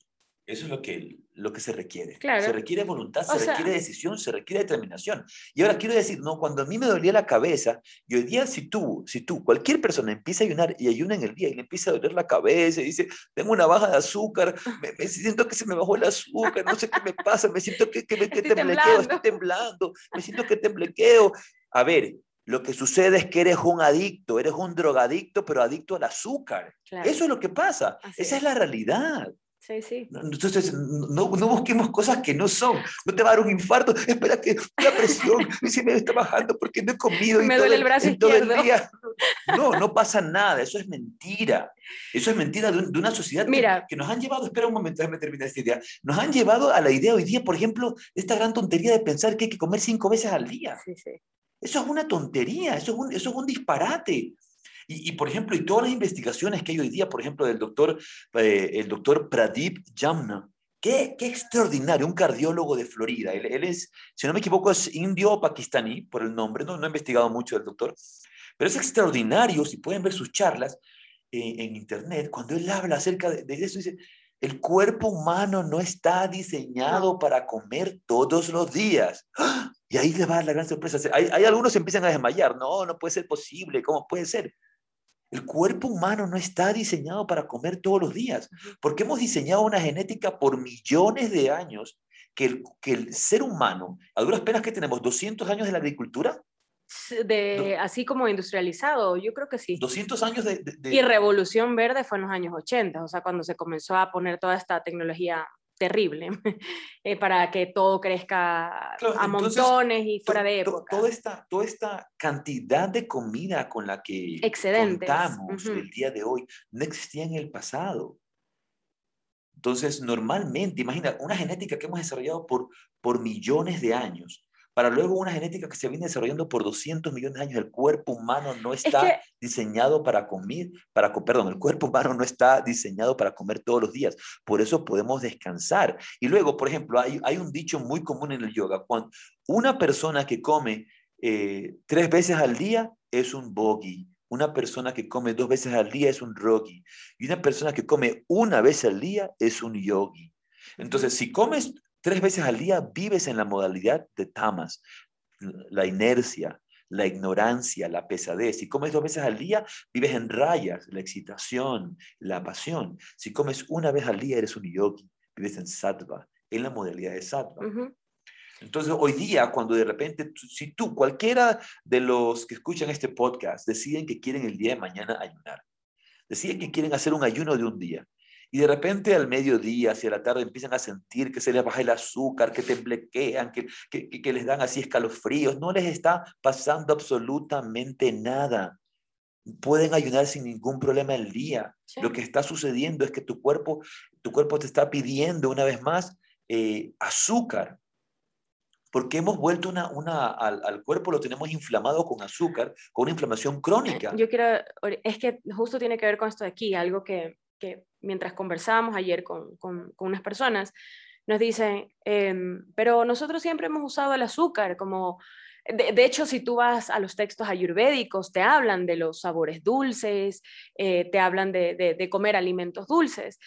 Speaker 1: eso es lo que, lo que se requiere. Se requiere voluntad, se requiere decisión, se requiere determinación. Y ahora quiero decir, no, cuando a mí me dolía la cabeza, y hoy día si tú, si tú, cualquier persona empieza a ayunar y ayuna en el día y le empieza a doler la cabeza y dice, tengo una baja de azúcar, me, siento que se me bajó el azúcar, no sé qué me pasa, me siento que, que, me, que temblequeo, estoy temblando, me siento que temblequeo. A ver, lo que sucede es que eres un adicto, eres un drogadicto, pero adicto al azúcar. Eso es lo que pasa. Esa es la realidad.
Speaker 2: Sí, sí.
Speaker 1: Entonces, no, no, busquemos cosas que no son. No te va a dar un infarto. Espera que la presión se me está bajando porque no he comido.
Speaker 2: me duele el brazo izquierdo. El día.
Speaker 1: No, no pasa nada. Eso es mentira. Eso es mentira de, una sociedad
Speaker 2: Mira,
Speaker 1: que, nos han llevado, espera un momento, déjame terminar esta idea. Nos han llevado a la idea hoy día, por ejemplo, esta gran tontería de pensar que hay que comer cinco veces al día.
Speaker 2: Sí, sí.
Speaker 1: Eso es una tontería, eso es un, eso es un disparate. Y, por ejemplo, y todas las investigaciones que hay hoy día, por ejemplo, del doctor, eh, el doctor Pradip Jamna, Qué, qué, extraordinario, un cardiólogo de Florida. Él, él, es, si no me equivoco, es indio o pakistaní por el nombre, no, no he investigado mucho del doctor, pero es extraordinario, si pueden ver sus charlas eh, en internet, cuando él habla acerca de, eso, dice, el cuerpo humano no está diseñado para comer todos los días. ¡Ah! Y ahí le va la gran sorpresa. Hay, hay algunos que empiezan a desmayar. No, no puede ser posible. ¿Cómo puede ser? El cuerpo humano no está diseñado para comer todos los días, porque hemos diseñado una genética por millones de años que el, que el ser humano, a duras penas que tenemos 200 años de la agricultura.
Speaker 2: De, así como industrializado, yo creo que sí.
Speaker 1: 200 años de,
Speaker 2: Y revolución verde fue en los años 80, o sea, cuando se comenzó a poner toda esta tecnología terrible eh, para que todo crezca a montones y fuera de época.
Speaker 1: toda, esta, toda esta cantidad de comida con la que contamos el día de hoy no existía en el pasado. Entonces, normalmente, imagina, una genética que hemos desarrollado por, por millones de años, para luego una genética que se viene desarrollando por 200 millones de años. El cuerpo humano no está diseñado para comer, para, perdón, el cuerpo humano no está diseñado para comer todos los días. Por eso podemos descansar. Y luego, por ejemplo, hay, hay un dicho muy común en el yoga. Cuando una persona que come eh, tres veces al día es un bogi. Una persona que come dos veces al día es un rogi. Y una persona que come una vez al día es un yogi. Entonces, si comes Tres veces al día vives en la modalidad de tamas, la inercia, la ignorancia, la pesadez. Si comes dos veces al día, vives en rayas, la excitación, la pasión. Si comes una vez al día, eres un yogi, vives en sattva, en la modalidad de sattva. Entonces, hoy día, cuando de repente, si tú, cualquiera de los que escuchan este podcast, deciden que quieren el día de mañana ayunar, deciden que quieren hacer un ayuno de un día, y de repente al mediodía, hacia la tarde, empiezan a sentir que se les baja el azúcar, que temblequean, que, que, que les dan así escalofríos. No les está pasando absolutamente nada. Pueden ayunar sin ningún problema el día. Lo que está sucediendo es que tu cuerpo, tu cuerpo te está pidiendo una vez más eh, azúcar. Porque hemos vuelto una, una, al, al, cuerpo, lo tenemos inflamado con azúcar, con una inflamación crónica.
Speaker 2: Yo quiero, es que justo tiene que ver con esto de aquí, algo que, que mientras conversábamos ayer con, con, unas personas, nos dicen, em, pero nosotros siempre hemos usado el azúcar como... De, hecho, si tú vas a los textos ayurvédicos, te hablan de los sabores dulces, eh, te hablan de, de, comer alimentos dulces,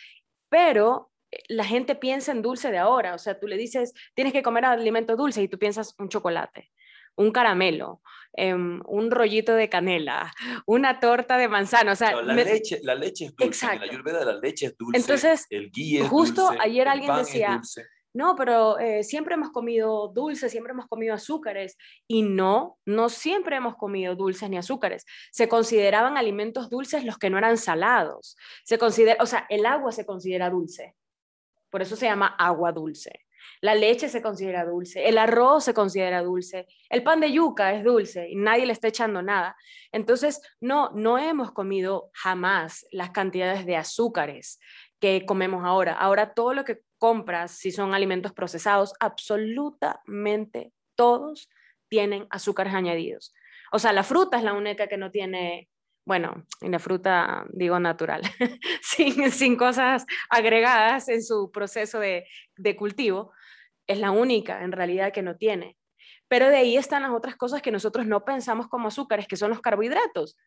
Speaker 2: pero eh, la gente piensa en dulce de ahora, o sea, tú le dices, tienes que comer alimentos dulces y tú piensas un chocolate un caramelo, em, un rollito de canela, una torta de manzana. O sea,
Speaker 1: la, leche, la leche es dulce. Exacto. En la ayurveda la leche es dulce.
Speaker 2: Entonces,
Speaker 1: el guía es
Speaker 2: justo ayer alguien decía, no, pero eh, siempre hemos comido dulces, siempre hemos comido azúcares. Y no, no siempre hemos comido dulces ni azúcares. Se consideraban alimentos dulces los que no eran salados. Se considera, o sea, el agua se considera dulce. Por eso se llama agua dulce. La leche se considera dulce, el arroz se considera dulce, el pan de yuca es dulce y nadie le está echando nada. Entonces, no, no hemos comido jamás las cantidades de azúcares que comemos ahora. Ahora todo lo que compras, si son alimentos procesados, absolutamente todos tienen azúcares añadidos. O sea, la fruta es la única que no tiene, bueno, en la fruta digo natural, sin, sin, cosas agregadas en su proceso de, de cultivo, es la única en realidad que no tiene. Pero de ahí están las otras cosas que nosotros no pensamos como azúcares, que son los carbohidratos,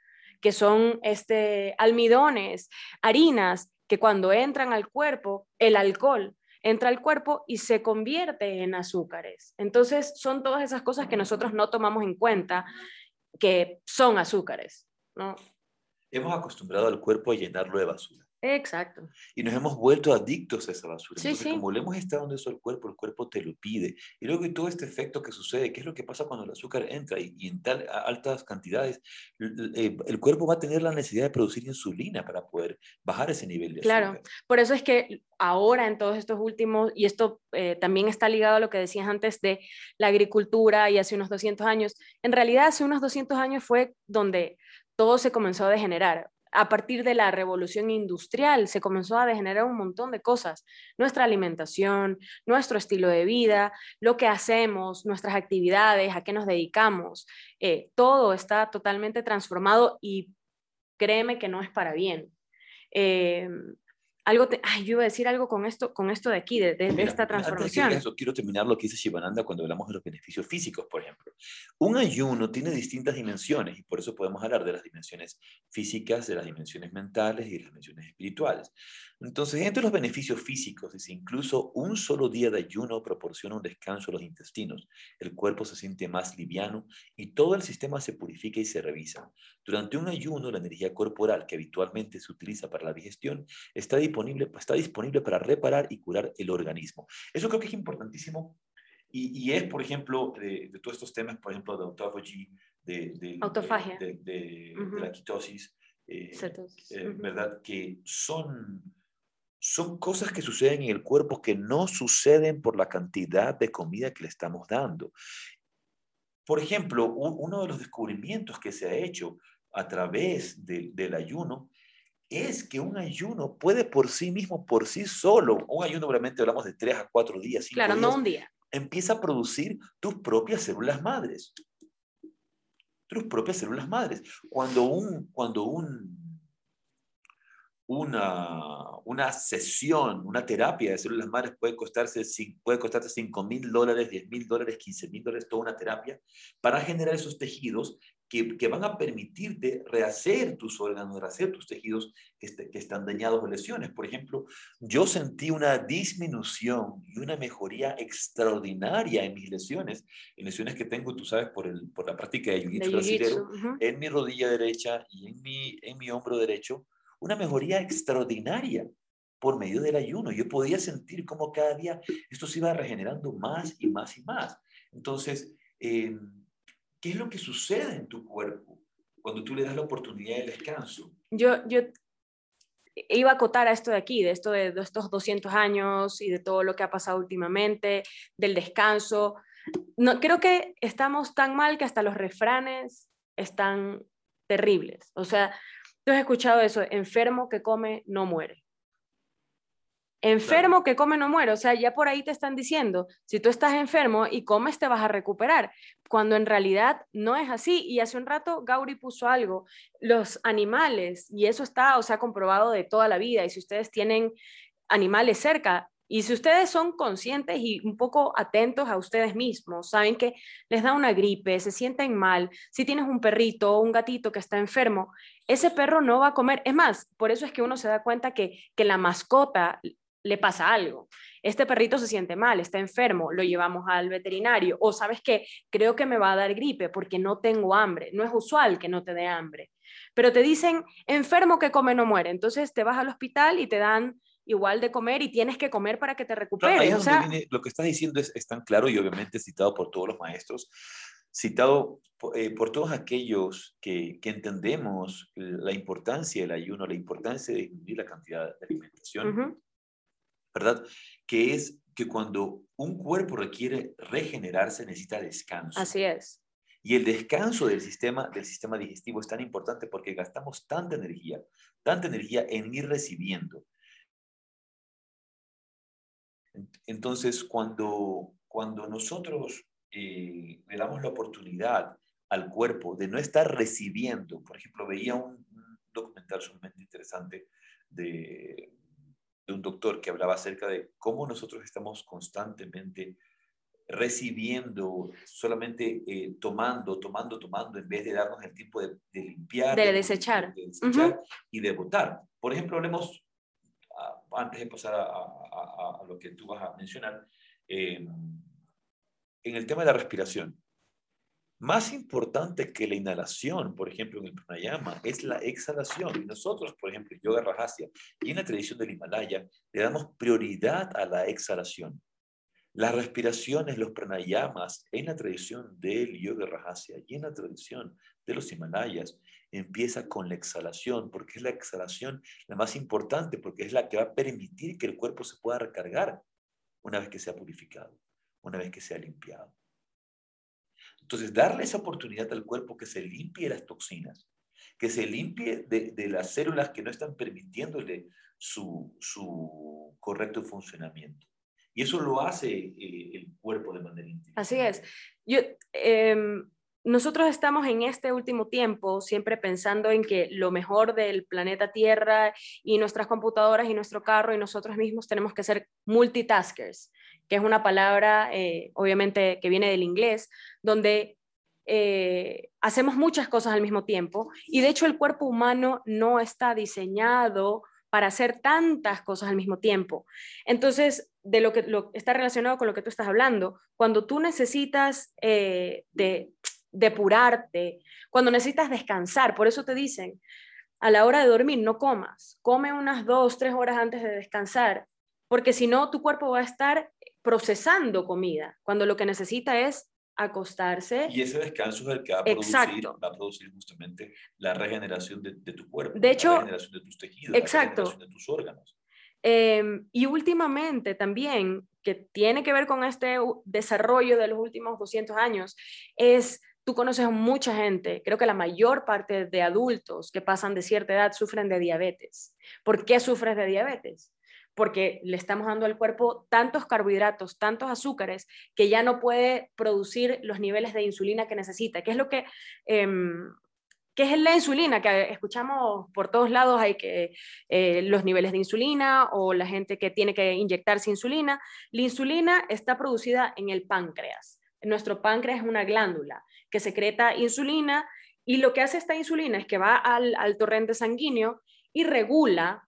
Speaker 2: que son este, almidones, harinas, que cuando entran al cuerpo, el alcohol entra al cuerpo y se convierte en azúcares. Entonces, son todas esas cosas que nosotros no tomamos en cuenta que son azúcares, ¿no?
Speaker 1: Hemos acostumbrado al cuerpo a llenarlo de basura.
Speaker 2: Exacto.
Speaker 1: Y nos hemos vuelto adictos a esa basura. Entonces, como le hemos estado dando eso al cuerpo, el cuerpo te lo pide. Y luego todo este efecto que sucede, ¿qué es lo que pasa cuando el azúcar entra y, en tal altas cantidades, eh, el, cuerpo va a tener la necesidad de producir insulina para poder bajar ese nivel de
Speaker 2: azúcar. Claro, por eso es que ahora en todos estos últimos, y esto eh, también está ligado a lo que decías antes de la agricultura y hace unos 200 años, en realidad hace unos 200 años fue donde todo se comenzó a degenerar a partir de la revolución industrial se comenzó a degenerar un montón de cosas. Nuestra alimentación, nuestro estilo de vida, lo que hacemos, nuestras actividades, a qué nos dedicamos, eh, todo está totalmente transformado y créeme que no es para bien. Eh, algo ay, yo iba a decir algo con esto, con esto de aquí, de, esta transformación.
Speaker 1: Antes de eso, quiero terminar lo que dice Shivananda cuando hablamos de los beneficios físicos, por ejemplo. Un ayuno tiene distintas dimensiones y por eso podemos hablar de las dimensiones físicas, de las dimensiones mentales y de las dimensiones espirituales. Entonces, entre los beneficios físicos, dice, incluso un solo día de ayuno proporciona un descanso a los intestinos, el cuerpo se siente más liviano y todo el sistema se purifica y se revisa. Durante un ayuno, la energía corporal que habitualmente se utiliza para la digestión está disponible, está disponible para reparar y curar el organismo. Eso creo que es importantísimo y, es, por ejemplo, de, todos estos temas, por ejemplo, de autophagy, de, de,
Speaker 2: Autofagia.
Speaker 1: de, la quitosis, eh, eh, ¿verdad? Que son son cosas que suceden en el cuerpo que no suceden por la cantidad de comida que le estamos dando. Por ejemplo, uno de los descubrimientos que se ha hecho a través del ayuno es que un ayuno puede por sí mismo, por sí solo, un ayuno realmente hablamos de tres a cuatro días.
Speaker 2: Claro, no un día.
Speaker 1: Empieza a producir tus propias células madres. Tus propias células madres. Cuando un, cuando un una, una sesión, una terapia de células madres puede costarse, puede costarte 5 mil dólares, 10 mil dólares, 15 mil dólares, toda una terapia, para generar esos tejidos que, que, van a permitirte rehacer tus órganos, rehacer tus tejidos que, este, que, están dañados o lesiones. Por ejemplo, yo sentí una disminución y una mejoría extraordinaria en mis lesiones, en lesiones que tengo, tú sabes, por, el, por la práctica de jiu-jitsu en mi rodilla derecha y en mi, en mi hombro derecho, una mejoría extraordinaria por medio del ayuno. Yo podía sentir como cada día esto se iba regenerando más y más y más. Entonces, em, ¿qué es lo que sucede en tu cuerpo cuando tú le das la oportunidad de descanso?
Speaker 2: Yo, yo iba a acotar a esto de aquí, de esto de estos 200 años y de todo lo que ha pasado últimamente, del descanso. No, creo que estamos tan mal que hasta los refranes están terribles. O sea, Tú has escuchado eso, enfermo que come no muere. Enfermo que come no muere, o sea, ya por ahí te están diciendo, si tú estás enfermo y comes te vas a recuperar, cuando en realidad no es así. Y hace un rato Gauri puso algo, los animales, y eso está, o sea, comprobado de toda la vida, y si ustedes tienen animales cerca, y si ustedes son conscientes y un poco atentos a ustedes mismos, saben que les da una gripe, se sienten mal, si tienes un perrito o un gatito que está enfermo, ese perro no va a comer. Es más, por eso es que uno se da cuenta que, que la mascota le pasa algo. Este perrito se siente mal, está enfermo, lo llevamos al veterinario. O sabes que creo que me va a dar gripe porque no tengo hambre. No es usual que no te dé hambre. Pero te dicen, enfermo que come no muere. Entonces te vas al hospital y te dan igual de comer y tienes que comer para que te recuperes.
Speaker 1: lo que estás diciendo es, es, tan claro y obviamente citado por todos los maestros, citado eh, por todos aquellos que, que, entendemos la importancia del ayuno, la importancia de disminuir la cantidad de alimentación, ¿verdad? Que es que cuando un cuerpo requiere regenerarse necesita descanso.
Speaker 2: Así es.
Speaker 1: Y el descanso del sistema, del sistema digestivo es tan importante porque gastamos tanta energía, tanta energía en ir recibiendo. Entonces, cuando, cuando nosotros eh, le damos la oportunidad al cuerpo de no estar recibiendo, por ejemplo, veía un, documental sumamente interesante de, de, un doctor que hablaba acerca de cómo nosotros estamos constantemente recibiendo, solamente eh, tomando, tomando, tomando, en vez de darnos el tiempo de, limpiar,
Speaker 2: de, desechar,
Speaker 1: de desechar y de botar. Por ejemplo, hablemos, antes de pasar a, a, a, lo que tú vas a mencionar, eh, en el tema de la respiración. Más importante que la inhalación, por ejemplo, en el pranayama, es la exhalación. Y nosotros, por ejemplo, en Yoga Rajasya y en la tradición del Himalaya, le damos prioridad a la exhalación. Las respiraciones, los pranayamas, en la tradición del Yoga Rajasya y en la tradición de los Himalayas, empieza con la exhalación, porque es la exhalación la más importante, porque es la que va a permitir que el cuerpo se pueda recargar una vez que sea purificado una vez que se ha limpiado. Entonces, darle esa oportunidad al cuerpo que se limpie las toxinas, que se limpie de, las células que no están permitiéndole su, correcto funcionamiento. Y eso lo hace eh, el cuerpo de manera intencional.
Speaker 2: Así es. Yo, em, nosotros estamos en este último tiempo siempre pensando en que lo mejor del planeta Tierra y nuestras computadoras y nuestro carro y nosotros mismos tenemos que ser multitaskers que es una palabra, eh, obviamente, que viene del inglés, donde eh, hacemos muchas cosas al mismo tiempo y de hecho el cuerpo humano no está diseñado para hacer tantas cosas al mismo tiempo. Entonces, de lo que está relacionado con lo que tú estás hablando, cuando tú necesitas eh, de, depurarte, cuando necesitas descansar, por eso te dicen, a la hora de dormir no comas, come unas dos, tres horas antes de descansar, porque si no, tu cuerpo va a estar procesando comida, cuando lo que necesita es acostarse.
Speaker 1: Y ese descanso es el que va a producir, va a producir justamente la regeneración de, tu cuerpo,
Speaker 2: de hecho,
Speaker 1: la regeneración de tus tejidos,
Speaker 2: exacto.
Speaker 1: la regeneración de tus órganos.
Speaker 2: Em, y últimamente también, que tiene que ver con este desarrollo de los últimos 200 años, es, tú conoces a mucha gente, creo que la mayor parte de adultos que pasan de cierta edad sufren de diabetes. ¿Por qué sufres de diabetes? Porque le estamos dando al cuerpo tantos carbohidratos, tantos azúcares, que ya no puede producir los niveles de insulina que necesita. ¿Qué es lo que... Em, ¿Qué es la insulina? Que escuchamos por todos lados, hay que eh, los niveles de insulina o la gente que tiene que inyectarse insulina. La insulina está producida en el páncreas. Nuestro páncreas es una glándula que secreta insulina y lo que hace esta insulina es que va al torrente sanguíneo y regula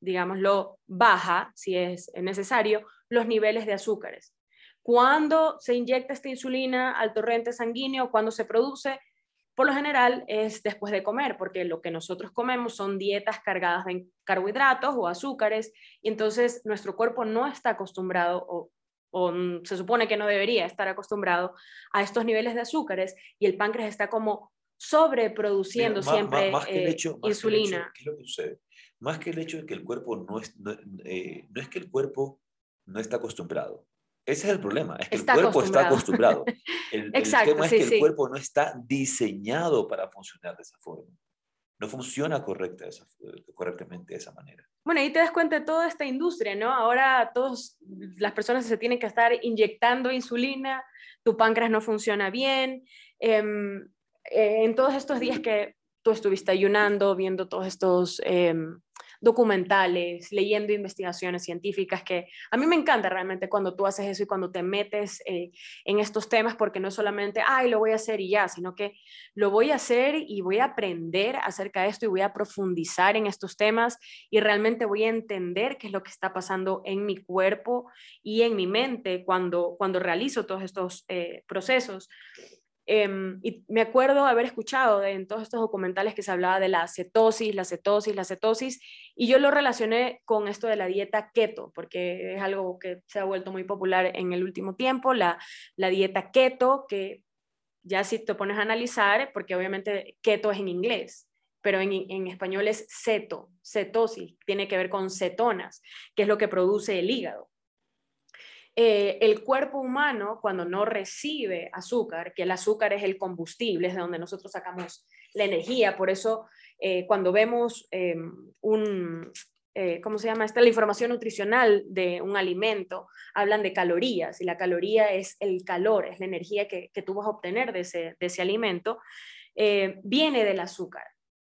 Speaker 2: digámoslo, baja, si es necesario, los niveles de azúcares. Cuando se inyecta esta insulina al torrente sanguíneo, cuando se produce, por lo general es después de comer, porque lo que nosotros comemos son dietas cargadas en carbohidratos o azúcares, y entonces nuestro cuerpo no está acostumbrado o, se supone que no debería estar acostumbrado a estos niveles de azúcares y el páncreas está como sobreproduciendo siempre insulina.
Speaker 1: ¿Qué es lo que sucede? Más que el hecho de que el cuerpo no es, no, eh, es que el cuerpo no está acostumbrado. Ese es el problema, es que el cuerpo está acostumbrado. El,
Speaker 2: Exacto,
Speaker 1: tema es que el cuerpo no está diseñado para funcionar de esa forma. No funciona correcta esa, correctamente de esa manera.
Speaker 2: Bueno, ahí te das cuenta de toda esta industria, ¿no? Ahora todas las personas se tienen que estar inyectando insulina, tu páncreas no funciona bien. Em, eh, en todos estos días que tú estuviste ayunando, viendo todos estos em, documentales, leyendo investigaciones científicas, que a mí me encanta realmente cuando tú haces eso y cuando te metes eh, en estos temas, porque no solamente, ay, lo voy a hacer y ya, sino que lo voy a hacer y voy a aprender acerca de esto y voy a profundizar en estos temas y realmente voy a entender qué es lo que está pasando en mi cuerpo y en mi mente cuando, cuando realizo todos estos eh, procesos. Em, y me acuerdo haber escuchado en todos estos documentales que se hablaba de la cetosis, la cetosis, la cetosis, y yo lo relacioné con esto de la dieta keto, porque es algo que se ha vuelto muy popular en el último tiempo, la, dieta keto, que ya si te pones a analizar, porque obviamente keto es en inglés, pero en, en, español es ceto, cetosis, tiene que ver con cetonas, que es lo que produce el hígado. Eh, el cuerpo humano cuando no recibe azúcar, que el azúcar es el combustible, es de donde nosotros sacamos la energía, por eso eh, cuando vemos em, un, eh, ¿cómo se llama? Esta la información nutricional de un alimento, hablan de calorías y la caloría es el calor, es la energía que, tú vas a obtener de ese alimento, viene del azúcar.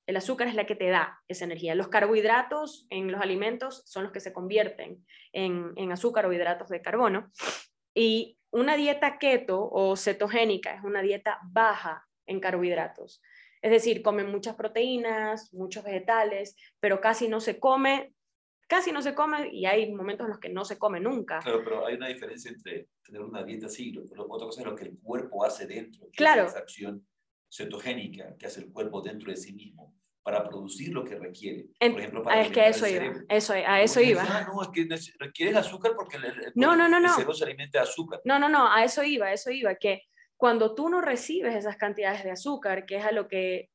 Speaker 2: El azúcar es la que te da esa energía. Los carbohidratos en los alimentos son los que se convierten en, azúcar o hidratos de carbono. Y una dieta keto o cetogénica es una dieta baja en carbohidratos. Es decir, comen muchas proteínas, muchos vegetales, pero casi no se come, casi no se come y hay momentos en los que no se come nunca.
Speaker 1: Claro, pero hay una diferencia entre tener una dieta así, otra cosa es lo que el cuerpo hace dentro.
Speaker 2: Claro.
Speaker 1: esa acción cetogénica que hace el cuerpo dentro de sí mismo para producir lo que requiere. Por ejemplo, para
Speaker 2: es que eso iba, eso, a eso iba.
Speaker 1: Ah, no, es que requieres azúcar porque el,
Speaker 2: no, no, no, no.
Speaker 1: cerebro se alimenta de azúcar.
Speaker 2: No, no, no, a eso iba, a eso iba, que cuando tú no recibes esas cantidades de azúcar, que es a lo que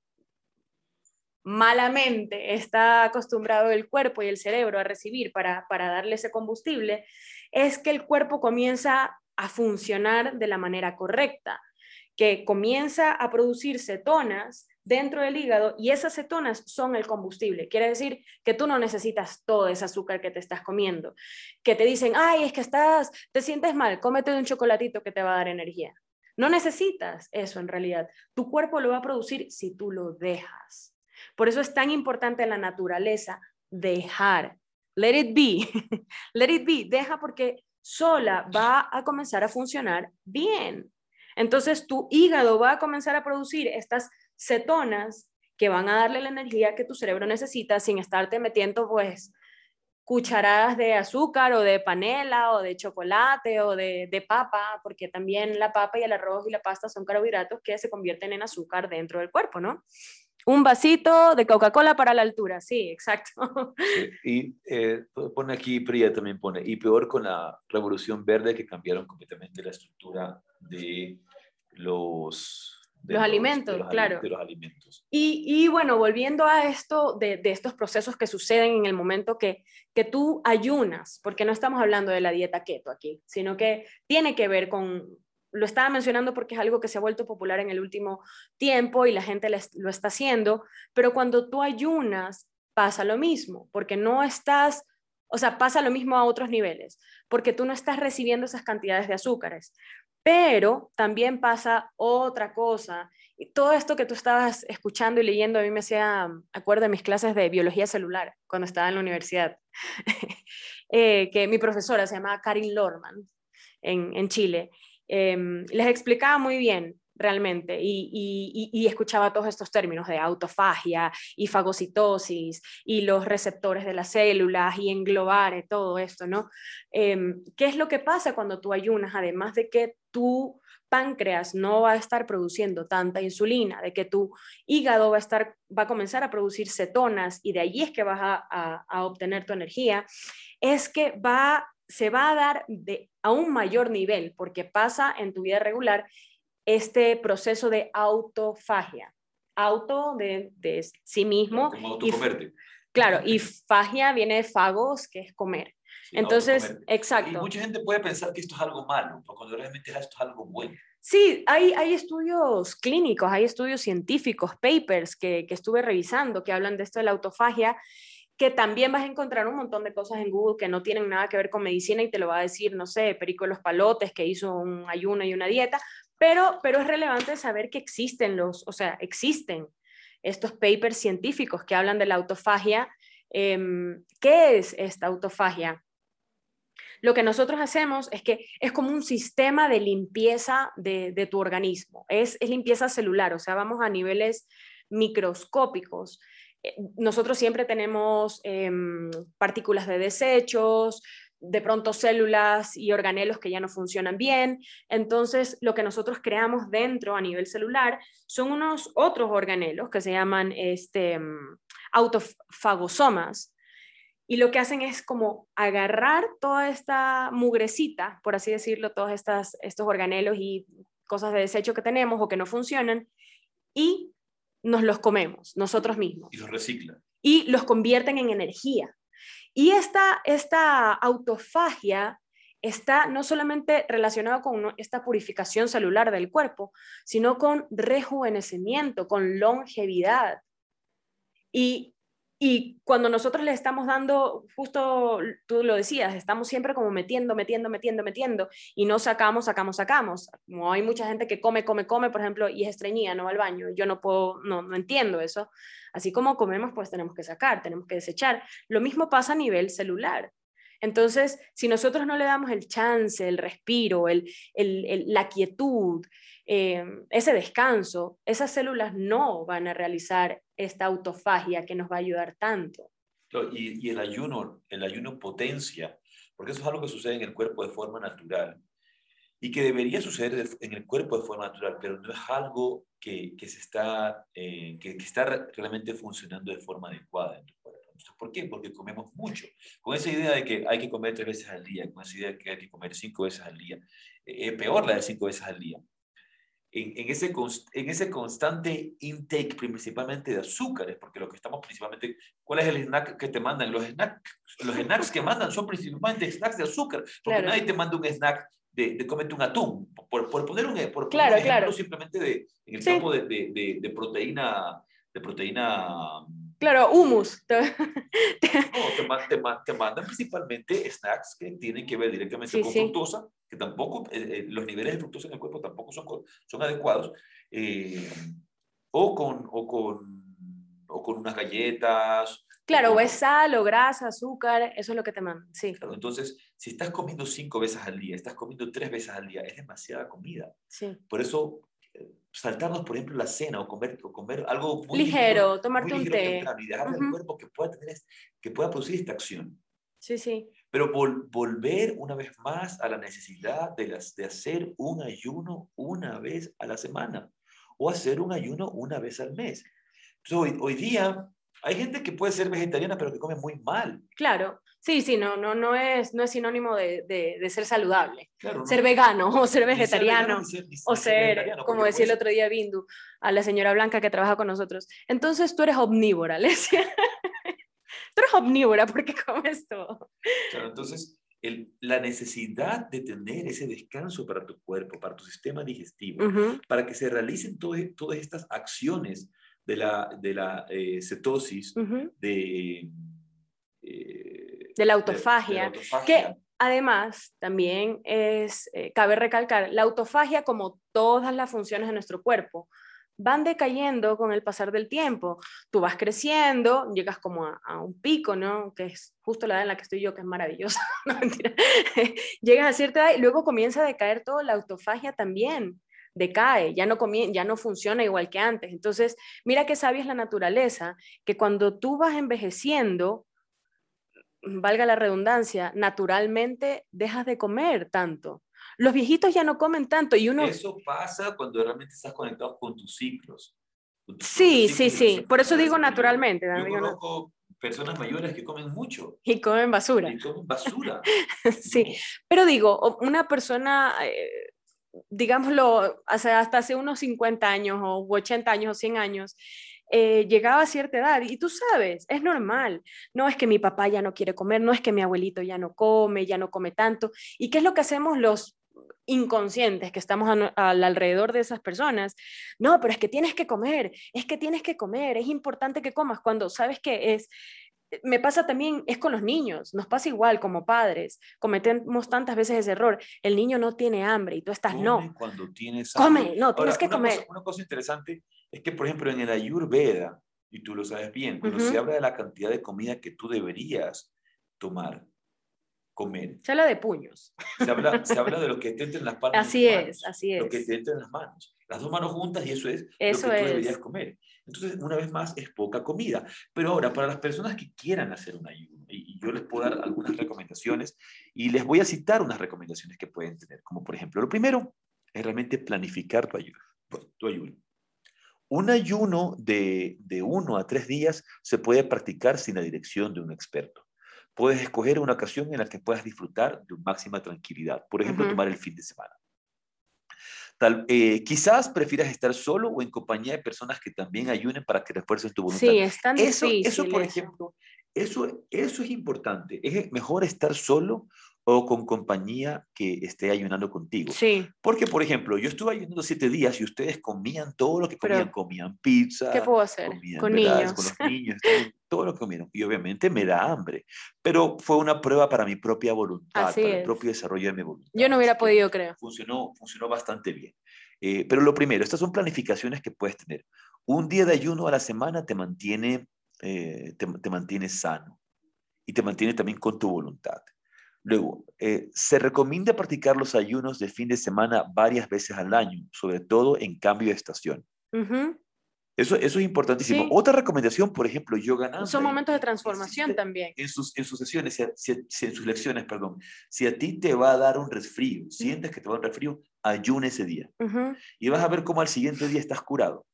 Speaker 2: malamente está acostumbrado el cuerpo y el cerebro a recibir para, para darle ese combustible, es que el cuerpo comienza a funcionar de la manera correcta, que comienza a producir cetonas dentro del hígado y esas cetonas son el combustible. Quiere decir que tú no necesitas todo ese azúcar que te estás comiendo. Que te dicen, ay, es que estás, te sientes mal, cómete un chocolatito que te va a dar energía. No necesitas eso en realidad. Tu cuerpo lo va a producir si tú lo dejas. Por eso es tan importante la naturaleza dejar. Let it be. Let it be. Deja porque sola va a comenzar a funcionar bien. Entonces tu hígado va a comenzar a producir estas cetonas que van a darle la energía que tu cerebro necesita sin estarte metiendo pues cucharadas de azúcar o de panela o de chocolate o de, de, papa, porque también la papa y el arroz y la pasta son carbohidratos que se convierten en azúcar dentro del cuerpo, ¿no? Un vasito de Coca-Cola para la altura, sí, exacto.
Speaker 1: Y eh, pone aquí, Priya también pone, y peor con la revolución verde que cambiaron completamente la estructura de los
Speaker 2: los, alimentos, claro.
Speaker 1: De los alimentos.
Speaker 2: Y, y, bueno, volviendo a esto de, de, estos procesos que suceden en el momento que, que tú ayunas, porque no estamos hablando de la dieta keto aquí, sino que tiene que ver con, lo estaba mencionando porque es algo que se ha vuelto popular en el último tiempo y la gente lo está haciendo, pero cuando tú ayunas pasa lo mismo, porque no estás, o sea, pasa lo mismo a otros niveles, porque tú no estás recibiendo esas cantidades de azúcares. Pero también pasa otra cosa. Y todo esto que tú estabas escuchando y leyendo a mí me hacía acuerdo de mis clases de biología celular cuando estaba en la universidad. Eh, que mi profesora se llamaba Karin Lorman en, en Chile. Em, les explicaba muy bien realmente y, escuchaba todos estos términos de autofagia y fagocitosis y los receptores de las células y englobar todo esto, ¿no? Em, ¿Qué es lo que pasa cuando tú ayunas? Además de que tu páncreas no va a estar produciendo tanta insulina, de que tu hígado va a, estar, va a comenzar a producir cetonas y de allí es que vas a, obtener tu energía, es que va se va a dar a un mayor nivel porque pasa en tu vida regular este proceso de autofagia. Auto de, de sí mismo.
Speaker 1: y,
Speaker 2: claro, y fagia viene de fagos, que es comer. Entonces, exacto. Y
Speaker 1: mucha gente puede pensar que esto es algo malo, pero cuando realmente esto es algo bueno.
Speaker 2: Sí, hay, hay estudios clínicos, hay estudios científicos, papers que, que estuve revisando que hablan de esto de la autofagia que también vas a encontrar un montón de cosas en Google que no tienen nada que ver con medicina y te lo va a decir, no sé, Perico de los Palotes, que hizo un ayuno y una dieta, pero, pero es relevante saber que existen los, o sea, existen estos papers científicos que hablan de la autofagia Em, ¿Qué es esta autofagia? Lo que nosotros hacemos es que es como un sistema de limpieza de, tu organismo, es, limpieza celular, o sea, vamos a niveles microscópicos. Eh, nosotros siempre tenemos em, partículas de desechos, de pronto células y organelos que ya no funcionan bien. Entonces, lo que nosotros creamos dentro a nivel celular son unos otros organelos que se llaman este, autofagosomas. Y lo que hacen es como agarrar toda esta mugrecita, por así decirlo, todos estas, estos organelos y cosas de desecho que tenemos o que no funcionan, y nos los comemos nosotros mismos.
Speaker 1: Y los reciclan.
Speaker 2: Y los convierten en energía. Y esta, esta autofagia está no solamente relacionada con esta purificación celular del cuerpo, sino con rejuvenecimiento, con longevidad. Y y cuando nosotros le estamos dando, justo tú lo decías, estamos siempre como metiendo, metiendo, metiendo, metiendo, y no sacamos, sacamos, sacamos. Como hay mucha gente que come, come, come, por ejemplo, y es estreñida, no va al baño. Yo no puedo, no, no entiendo eso. Así como comemos, pues tenemos que sacar, tenemos que desechar. Lo mismo pasa a nivel celular. Entonces, si nosotros no le damos el chance, el respiro, el, el, la quietud, eh, ese descanso, esas células no van a realizar esta autofagia que nos va a ayudar tanto.
Speaker 1: Y, y, el ayuno, el ayuno potencia, porque eso es algo que sucede en el cuerpo de forma natural y que debería suceder en el cuerpo de forma natural, pero no es algo que, que se está, eh, que, que, está realmente funcionando de forma adecuada en tu cuerpo. ¿Por qué? Porque comemos mucho. Con esa idea de que hay que comer tres veces al día, con esa idea de que hay que comer cinco veces al día, eh, es peor la de cinco veces al día. En, en, ese, en ese constante intake principalmente de azúcares, porque lo que estamos principalmente, ¿cuál es el snack que te mandan? Los snacks, los snacks que mandan son principalmente snacks de azúcar, porque nadie te manda un snack de, de comerte un atún, por, por poner un, por
Speaker 2: claro,
Speaker 1: ejemplo
Speaker 2: claro.
Speaker 1: simplemente de, en el campo de, de, de, proteína, de proteína
Speaker 2: Claro, humus.
Speaker 1: No, te, te, mandan principalmente snacks que tienen que ver directamente con fructosa, que tampoco, eh, eh, los niveles de fructosa en el cuerpo tampoco son, son adecuados, eh, o, con, o, con, o con unas galletas.
Speaker 2: Claro, o es sal o grasa, azúcar, eso es lo que te mandan, sí.
Speaker 1: Claro, entonces, si estás comiendo cinco veces al día, estás comiendo tres veces al día, es demasiada comida.
Speaker 2: Sí.
Speaker 1: Por eso saltarnos, por ejemplo, la cena o comer, o comer algo
Speaker 2: muy ligero, tomarte un té.
Speaker 1: Y dejarle al cuerpo que pueda, tener, que pueda producir esta acción.
Speaker 2: Sí, sí.
Speaker 1: Pero volver una vez más a la necesidad de, las, de hacer un ayuno una vez a la semana o hacer un ayuno una vez al mes. Entonces, hoy, hoy día hay gente que puede ser vegetariana pero que come muy mal.
Speaker 2: Claro. Sí, sí, no, no, no, es, no es sinónimo de, de, ser saludable. ser vegano o ser vegetariano o ser, como decía el otro día Bindu, a la señora Blanca que trabaja con nosotros. Entonces tú eres omnívora, le decía. Tú eres omnívora porque comes todo.
Speaker 1: Claro, entonces el, la necesidad de tener ese descanso para tu cuerpo, para tu sistema digestivo, para que se realicen todas estas acciones de la, de la eh, cetosis, de...
Speaker 2: Eh, de la autofagia, que además también es, eh, cabe recalcar, la autofagia como todas las funciones de nuestro cuerpo van decayendo con el pasar del tiempo. Tú vas creciendo, llegas como a, un pico, ¿no? Que es justo la edad en la que estoy yo, que es maravillosa. no, mentira. llegas a cierta edad y luego comienza a decaer todo, la autofagia también decae, ya no, ya no funciona igual que antes. Entonces, mira qué sabia es la naturaleza, que cuando tú vas envejeciendo, valga la redundancia, naturalmente dejas de comer tanto. Los viejitos ya no comen tanto y uno...
Speaker 1: Eso pasa cuando realmente estás conectado con tus ciclos.
Speaker 2: sí, sí, sí. Por eso digo naturalmente.
Speaker 1: Yo, conozco personas mayores que comen mucho.
Speaker 2: Y comen basura.
Speaker 1: Y comen basura.
Speaker 2: sí, pero digo, una persona, eh, digámoslo, hasta hace unos 50 años o 80 años o 100 años, eh, llegaba a cierta edad y tú sabes, es normal. No es que mi papá ya no quiere comer, no es que mi abuelito ya no come, ya no come tanto. ¿Y qué es lo que hacemos los inconscientes que estamos al alrededor de esas personas? No, pero es que tienes que comer, es que tienes que comer, es importante que comas cuando sabes que es me pasa también, es con los niños, nos pasa igual como padres, cometemos tantas veces ese error, el niño no tiene hambre y tú estás, no.
Speaker 1: Cuando tienes
Speaker 2: Come, no, tienes que
Speaker 1: una
Speaker 2: comer.
Speaker 1: Cosa, una cosa interesante es que, por ejemplo, en el Ayurveda, y tú lo sabes bien, cuando se habla de la cantidad de comida que tú deberías tomar, comer.
Speaker 2: Se habla de puños.
Speaker 1: Se habla, se habla de lo que te entra en las palmas.
Speaker 2: Así es, así es.
Speaker 1: Lo que te entra en las manos. Las dos manos juntas y eso es eso lo que tú deberías comer. Entonces, una vez más, es poca comida. Pero ahora, para las personas que quieran hacer un ayuno, y, yo les puedo dar algunas recomendaciones, y les voy a citar unas recomendaciones que pueden tener, como por ejemplo, lo primero es realmente planificar tu ayuno. Tu ayuno. Un ayuno de, de uno a tres días se puede practicar sin la dirección de un experto. Puedes escoger una ocasión en la que puedas disfrutar de máxima tranquilidad. Por ejemplo, tomar el fin de semana. Tal, eh, quizás prefieras estar solo o en compañía de personas que también ayunen para que refuercen tu voluntad.
Speaker 2: Sí, es tan
Speaker 1: eso,
Speaker 2: difícil.
Speaker 1: Eso, por ejemplo, eso, eso es importante. Es mejor estar solo o con compañía que esté ayunando contigo.
Speaker 2: Sí.
Speaker 1: Porque, por ejemplo, yo estuve ayunando siete días y ustedes comían todo lo que comían. comían pizza.
Speaker 2: ¿Qué puedo hacer?
Speaker 1: con niños. Con los niños, todo, lo que comieron. Y obviamente me da hambre. Pero fue una prueba para mi propia voluntad, para el propio desarrollo de mi voluntad.
Speaker 2: Yo no hubiera podido, creo.
Speaker 1: Funcionó, funcionó bastante bien. Eh, pero lo primero, estas son planificaciones que puedes tener. Un día de ayuno a la semana te mantiene, eh, te, te mantiene sano y te mantiene también con tu voluntad. Luego, eh, se recomienda practicar los ayunos de fin de semana varias veces al año, sobre todo en cambio de estación. Eso, eso es importantísimo. Otra recomendación, por ejemplo, yoga
Speaker 2: Son momentos de transformación también.
Speaker 1: En sus, en sus sesiones, si, en sus lecciones, perdón, si a ti te va a dar un resfrío, sientes que te va a dar un resfrío, ayuna ese día. Y vas a ver cómo al siguiente día estás curado.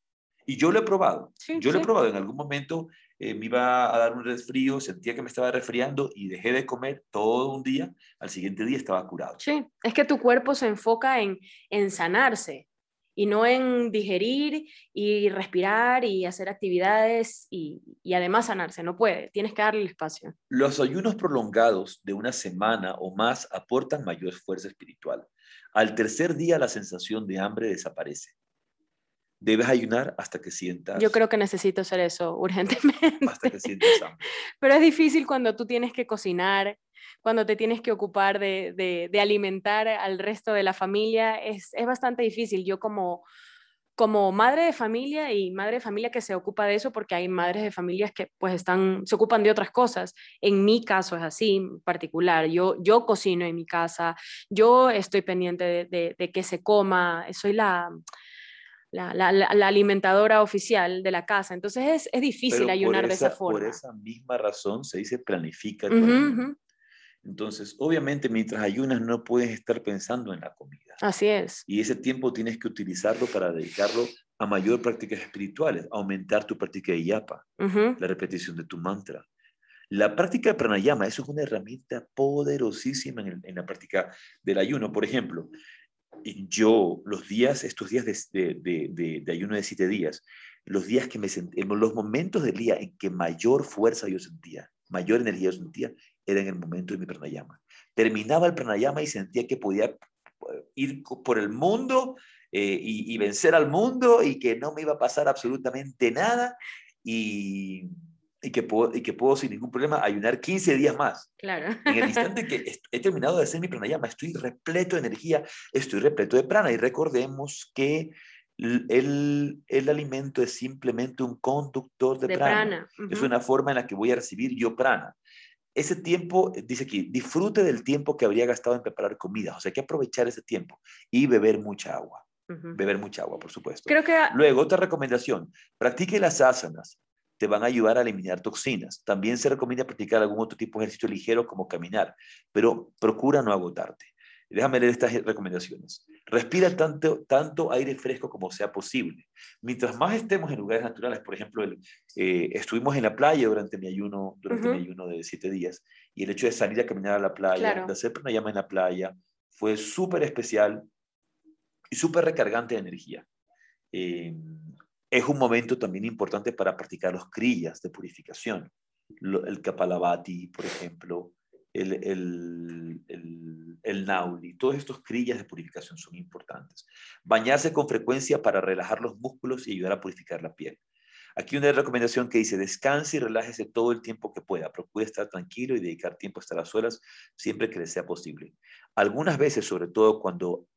Speaker 1: Y yo lo he probado. yo lo he probado. En algún momento eh, me iba a dar un resfrío, sentía que me estaba resfriando y dejé de comer todo un día. Al siguiente día estaba curado.
Speaker 2: Sí, es que tu cuerpo se enfoca en, en sanarse y no en digerir y respirar y hacer actividades y, y, además sanarse. No puede, tienes que darle el espacio.
Speaker 1: Los ayunos prolongados de una semana o más aportan mayor fuerza espiritual. Al tercer día la sensación de hambre desaparece. Debes ayunar hasta que sientas.
Speaker 2: Yo creo que necesito hacer eso urgentemente.
Speaker 1: Hasta que sientas hambre.
Speaker 2: Pero es difícil cuando tú tienes que cocinar, cuando te tienes que ocupar de, de, alimentar al resto de la familia. Es, es, bastante difícil. Yo como, como madre de familia y madre de familia que se ocupa de eso, porque hay madres de familias que pues están, se ocupan de otras cosas. En mi caso es así, en particular. Yo, yo cocino en mi casa, yo estoy pendiente de, de, de que se coma, soy la la, la, alimentadora oficial de la casa. Entonces es, es difícil ayunar de esa forma.
Speaker 1: Por esa misma razón se dice planifica. Entonces, obviamente, mientras ayunas no puedes estar pensando en la comida.
Speaker 2: Así es.
Speaker 1: Y ese tiempo tienes que utilizarlo para dedicarlo a mayor prácticas espirituales, aumentar tu práctica de yapa, la repetición de tu mantra. La práctica de pranayama, eso es una herramienta poderosísima en, en la práctica del ayuno. Por ejemplo, yo los días, estos días de, ayuno de siete días, los días que me sentí, los momentos del día en que mayor fuerza yo sentía, mayor energía yo sentía, era en el momento de mi pranayama. Terminaba el pranayama y sentía que podía eh, ir por el mundo eh, y, y vencer al mundo y que no me iba a pasar absolutamente nada. Y y que, puedo, y que puedo sin ningún problema ayunar 15 días más.
Speaker 2: Claro.
Speaker 1: En el instante que he terminado de hacer mi pranayama, estoy repleto de energía, estoy repleto de prana. Y recordemos que el, el alimento es simplemente un conductor de, prana. Es una forma en la que voy a recibir yo prana. Ese tiempo, dice aquí, disfrute del tiempo que habría gastado en preparar comida. O sea, hay que aprovechar ese tiempo y beber mucha agua. Beber mucha agua, por supuesto.
Speaker 2: Creo que...
Speaker 1: Luego, otra recomendación, practique las asanas te van a ayudar a eliminar toxinas. También se recomienda practicar algún otro tipo de ejercicio ligero como caminar, pero procura no agotarte. Déjame leer estas recomendaciones. Respira tanto, tanto aire fresco como sea posible. Mientras más estemos en lugares naturales, por ejemplo, eh, estuvimos en la playa durante mi ayuno, durante mi ayuno de siete días, y el hecho de salir a caminar a la playa, de hacer llama en la playa, fue súper especial y súper recargante de energía. Eh, es un momento también importante para practicar los kriyas de purificación. El kapalabhati, por ejemplo, el, el, el, nauli, todos estos kriyas de purificación son importantes. Bañarse con frecuencia para relajar los músculos y ayudar a purificar la piel. Aquí una recomendación que dice, descanse y relájese todo el tiempo que pueda. Procure estar tranquilo y dedicar tiempo a estar a solas siempre que le sea posible. Algunas veces, sobre todo cuando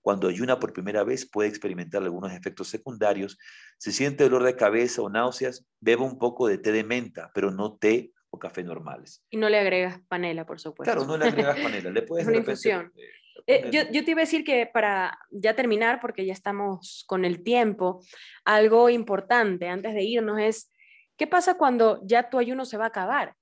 Speaker 1: cuando ayuna por primera vez puede experimentar algunos efectos secundarios. Si siente dolor de cabeza o náuseas, beba un poco de té de menta, pero no té o café normales.
Speaker 2: Y no le agregas panela, por supuesto.
Speaker 1: Claro, no le agregas panela, le puedes
Speaker 2: Es una infusión.
Speaker 1: eh,
Speaker 2: Eh, yo, yo te iba a decir que para ya terminar, porque ya estamos con el tiempo, algo importante antes de irnos es, ¿qué pasa cuando ya tu ayuno se va a acabar?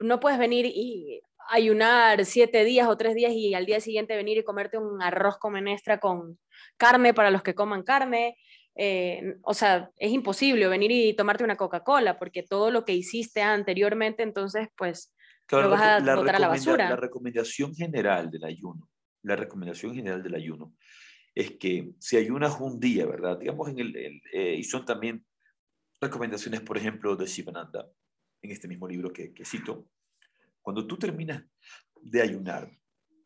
Speaker 2: No puedes venir y ayunar siete días o tres días y al día siguiente venir y comerte un arroz con menestra con carne para los que coman carne. Eh, o sea, es imposible venir y tomarte una Coca-Cola porque todo lo que hiciste anteriormente, entonces, pues,
Speaker 1: Claro,
Speaker 2: lo vas a
Speaker 1: la
Speaker 2: botar a la basura.
Speaker 1: La recomendación general del ayuno, la recomendación general del ayuno es que si ayunas un día, ¿verdad? Digamos, en el, el, eh, y son también recomendaciones, por ejemplo, de Shivananda, en este mismo libro que, que cito, cuando tú terminas de ayunar,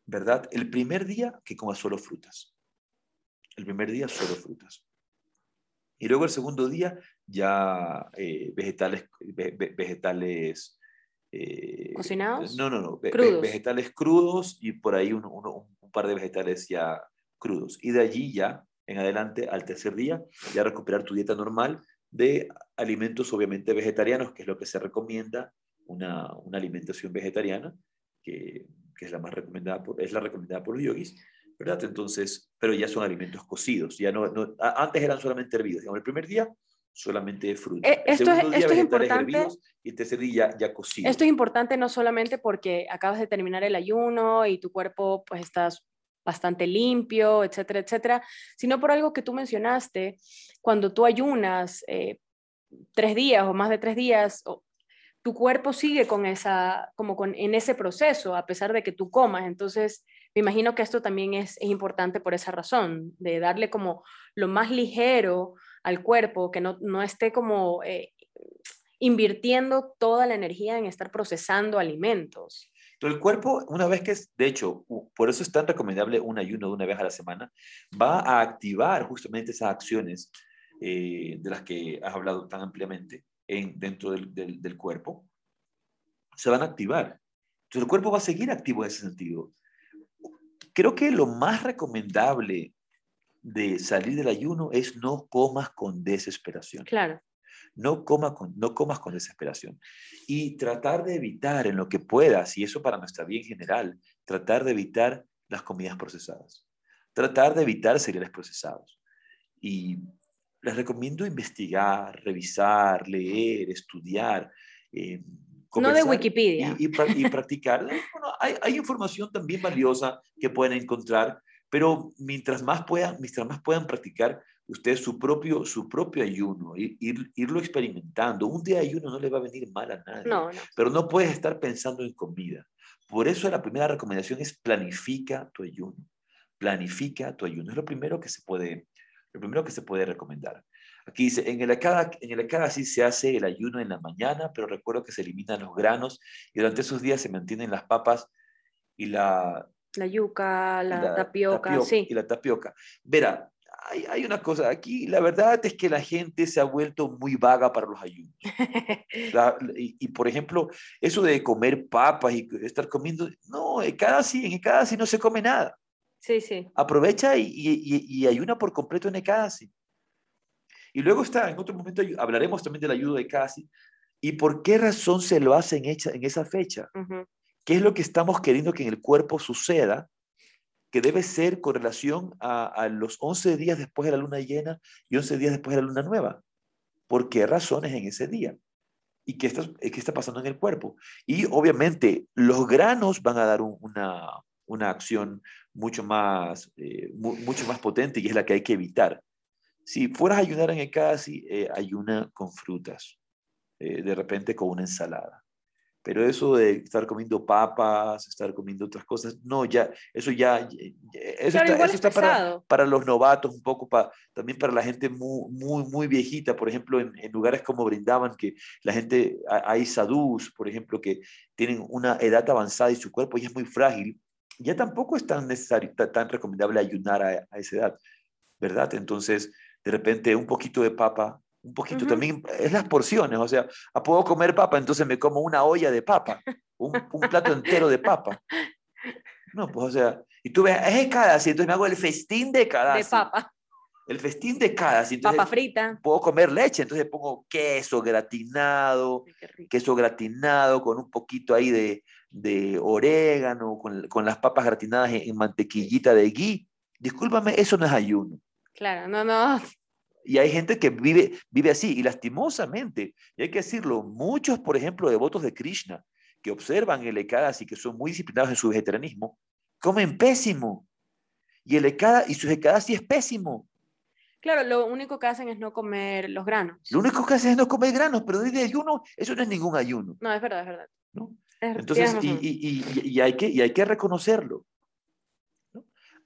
Speaker 1: ¿verdad? El primer día que comas solo frutas. El primer día solo frutas. Y luego el segundo día ya eh, vegetales, ve- ve- vegetales eh,
Speaker 2: ¿Cocinados?
Speaker 1: No, no, no.
Speaker 2: Crudos.
Speaker 1: vegetales crudos y por ahí uno- un par de vegetales ya crudos. Y de allí ya, en adelante, al tercer día, ya recuperar tu dieta normal de alimentos obviamente vegetarianos, que es lo que se recomienda, una, una alimentación vegetariana, que, que es la más recomendada, por, es la recomendada por los yogis, ¿verdad? Entonces, pero ya son alimentos cocidos, ya no, antes eran solamente hervidos, digamos, el primer día solamente fruta,
Speaker 2: Eh, esto es- esto es
Speaker 1: vegetales
Speaker 2: importante.
Speaker 1: hervidos y el tercer día ya, ya cocidos.
Speaker 2: Esto es importante no solamente porque acabas de terminar el ayuno y tu cuerpo pues estás bastante limpio, etcétera, etcétera, sino por algo que tú mencionaste, cuando tú ayunas eh, tres días o más de tres días, o- tu cuerpo sigue con esa, como con, en ese proceso, a pesar de que tú comas. Entonces, me imagino que esto también es, es importante por esa razón, de darle como lo más ligero al cuerpo, que no, no esté como eh, invirtiendo toda la energía en estar procesando alimentos.
Speaker 1: El cuerpo, una vez que es, de hecho, por eso es tan recomendable un ayuno de una vez a la semana, va a activar justamente esas acciones eh, de las que has hablado tan ampliamente en, dentro del, del- del cuerpo. Se van a activar. Entonces, el cuerpo va a seguir activo en ese sentido. Creo que lo más recomendable de salir del ayuno es no comas con desesperación.
Speaker 2: Claro,
Speaker 1: No, coma con, no comas con desesperación. Y tratar de evitar en lo que puedas, y eso para nuestra vida en general, tratar de evitar las comidas procesadas. Tratar de evitar cereales procesados. Y les recomiendo investigar, revisar, leer, estudiar. eh,
Speaker 2: no de Wikipedia.
Speaker 1: y, y, pra- y practicar. Bueno, hay, hay información también valiosa que pueden encontrar, pero mientras más puedan, mientras más puedan practicar ustedes su propio, su propio ayuno, ir, ir- irlo experimentando. Un día de ayuno no le va a venir mal a nadie,
Speaker 2: No, no.
Speaker 1: pero no puedes estar pensando en comida. Por eso la primera recomendación es planifica tu ayuno. Planifica tu ayuno. Es lo primero que se puede, lo primero que se puede recomendar. Aquí dice, en el acá, en el acá sí se hace el ayuno en la mañana, pero recuerdo que se eliminan los granos y durante esos días se mantienen las papas y la,
Speaker 2: La yuca, la,
Speaker 1: la
Speaker 2: tapioca, sí.
Speaker 1: y la tapioca. Verá, hay, hay una cosa aquí, la verdad es que la gente se ha vuelto muy vaga para los ayunos. La- y, y, por ejemplo, eso de comer papas y estar comiendo, no, en cada sí, en cada sí no se come nada.
Speaker 2: Sí, sí.
Speaker 1: Aprovecha y, y- ayuna por completo en Ekadasi. Y luego está, en otro momento hablaremos también del ayuno de Ekadasi. ¿Y por qué razón se lo hace en, hecha- en esa fecha? ¿Qué es lo que estamos queriendo que en el cuerpo suceda? Que debe ser con relación a, a los 11 días después de la luna llena y 11 días después de la luna nueva. ¿Por qué razones en ese día? ¿Y qué está, qué está pasando en el cuerpo? Y obviamente los granos van a dar un- una, una acción mucho más, eh, mu- mucho más potente y es la que hay que evitar. Si fueras a ayunar en el casi, eh, ayuna con frutas, eh, de repente con una ensalada. Pero eso de estar comiendo papas, estar comiendo otras cosas, no, ya, eso ya, ya- eso
Speaker 2: Claro,
Speaker 1: está, eso para, para los novatos, un poco pa- también para la gente muy, muy, muy viejita, por ejemplo, en, en lugares como Brindaban, que la gente, ha- hay sadhus, por ejemplo, que tienen una edad avanzada y su cuerpo ya es muy frágil, ya tampoco es tan necesario, ta- tan recomendable ayunar a, a esa edad, ¿verdad? Entonces, de repente, un poquito de papa, un poquito también, es las porciones, o sea, puedo comer papa, entonces me como una olla de papa, un, un plato entero de papa. No, pues o sea, y tú ves, es cada entonces me hago el festín de cada
Speaker 2: De papa.
Speaker 1: El festín de cada
Speaker 2: Papa frita.
Speaker 1: Puedo comer leche, entonces pongo queso gratinado, queso gratinado con un poquito ahí de, de orégano, con, con, las papas gratinadas en, mantequillita de ghee. Discúlpame, eso no es ayuno.
Speaker 2: Claro, no, no.
Speaker 1: Y hay gente que vive, vive así, y lastimosamente, y hay que decirlo, muchos, por ejemplo, devotos de Krishna, que observan el Ekadasi, que son muy disciplinados en su vegetarianismo, comen pésimo. Y el Ekada, y su Ekadasi es pésimo.
Speaker 2: Claro, lo único que hacen es no comer los granos.
Speaker 1: Lo único que hacen es no comer granos, pero de ayuno, eso no es ningún ayuno.
Speaker 2: No, es verdad, es verdad.
Speaker 1: ¿no? Entonces, y, y, y, hay que, y hay que reconocerlo.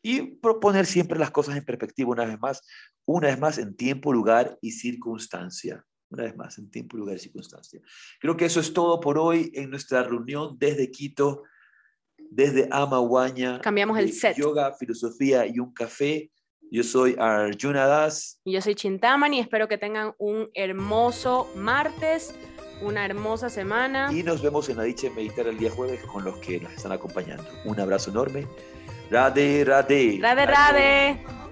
Speaker 1: Y proponer siempre las cosas en perspectiva una vez más, una vez más en tiempo, lugar y circunstancia. Una vez más, en tiempo, lugar y circunstancia. Creo que eso es todo por hoy en nuestra reunión desde Quito, desde Amaguaña.
Speaker 2: Cambiamos el set.
Speaker 1: Yoga, filosofía y un café. Yo soy Arjuna Das.
Speaker 2: Y yo soy Chintamani. Espero que tengan un hermoso martes, una hermosa semana.
Speaker 1: Y nos vemos en la dicha meditar el día jueves con los que nos están acompañando. Un abrazo enorme. Rade, rade.
Speaker 2: Rade, rade.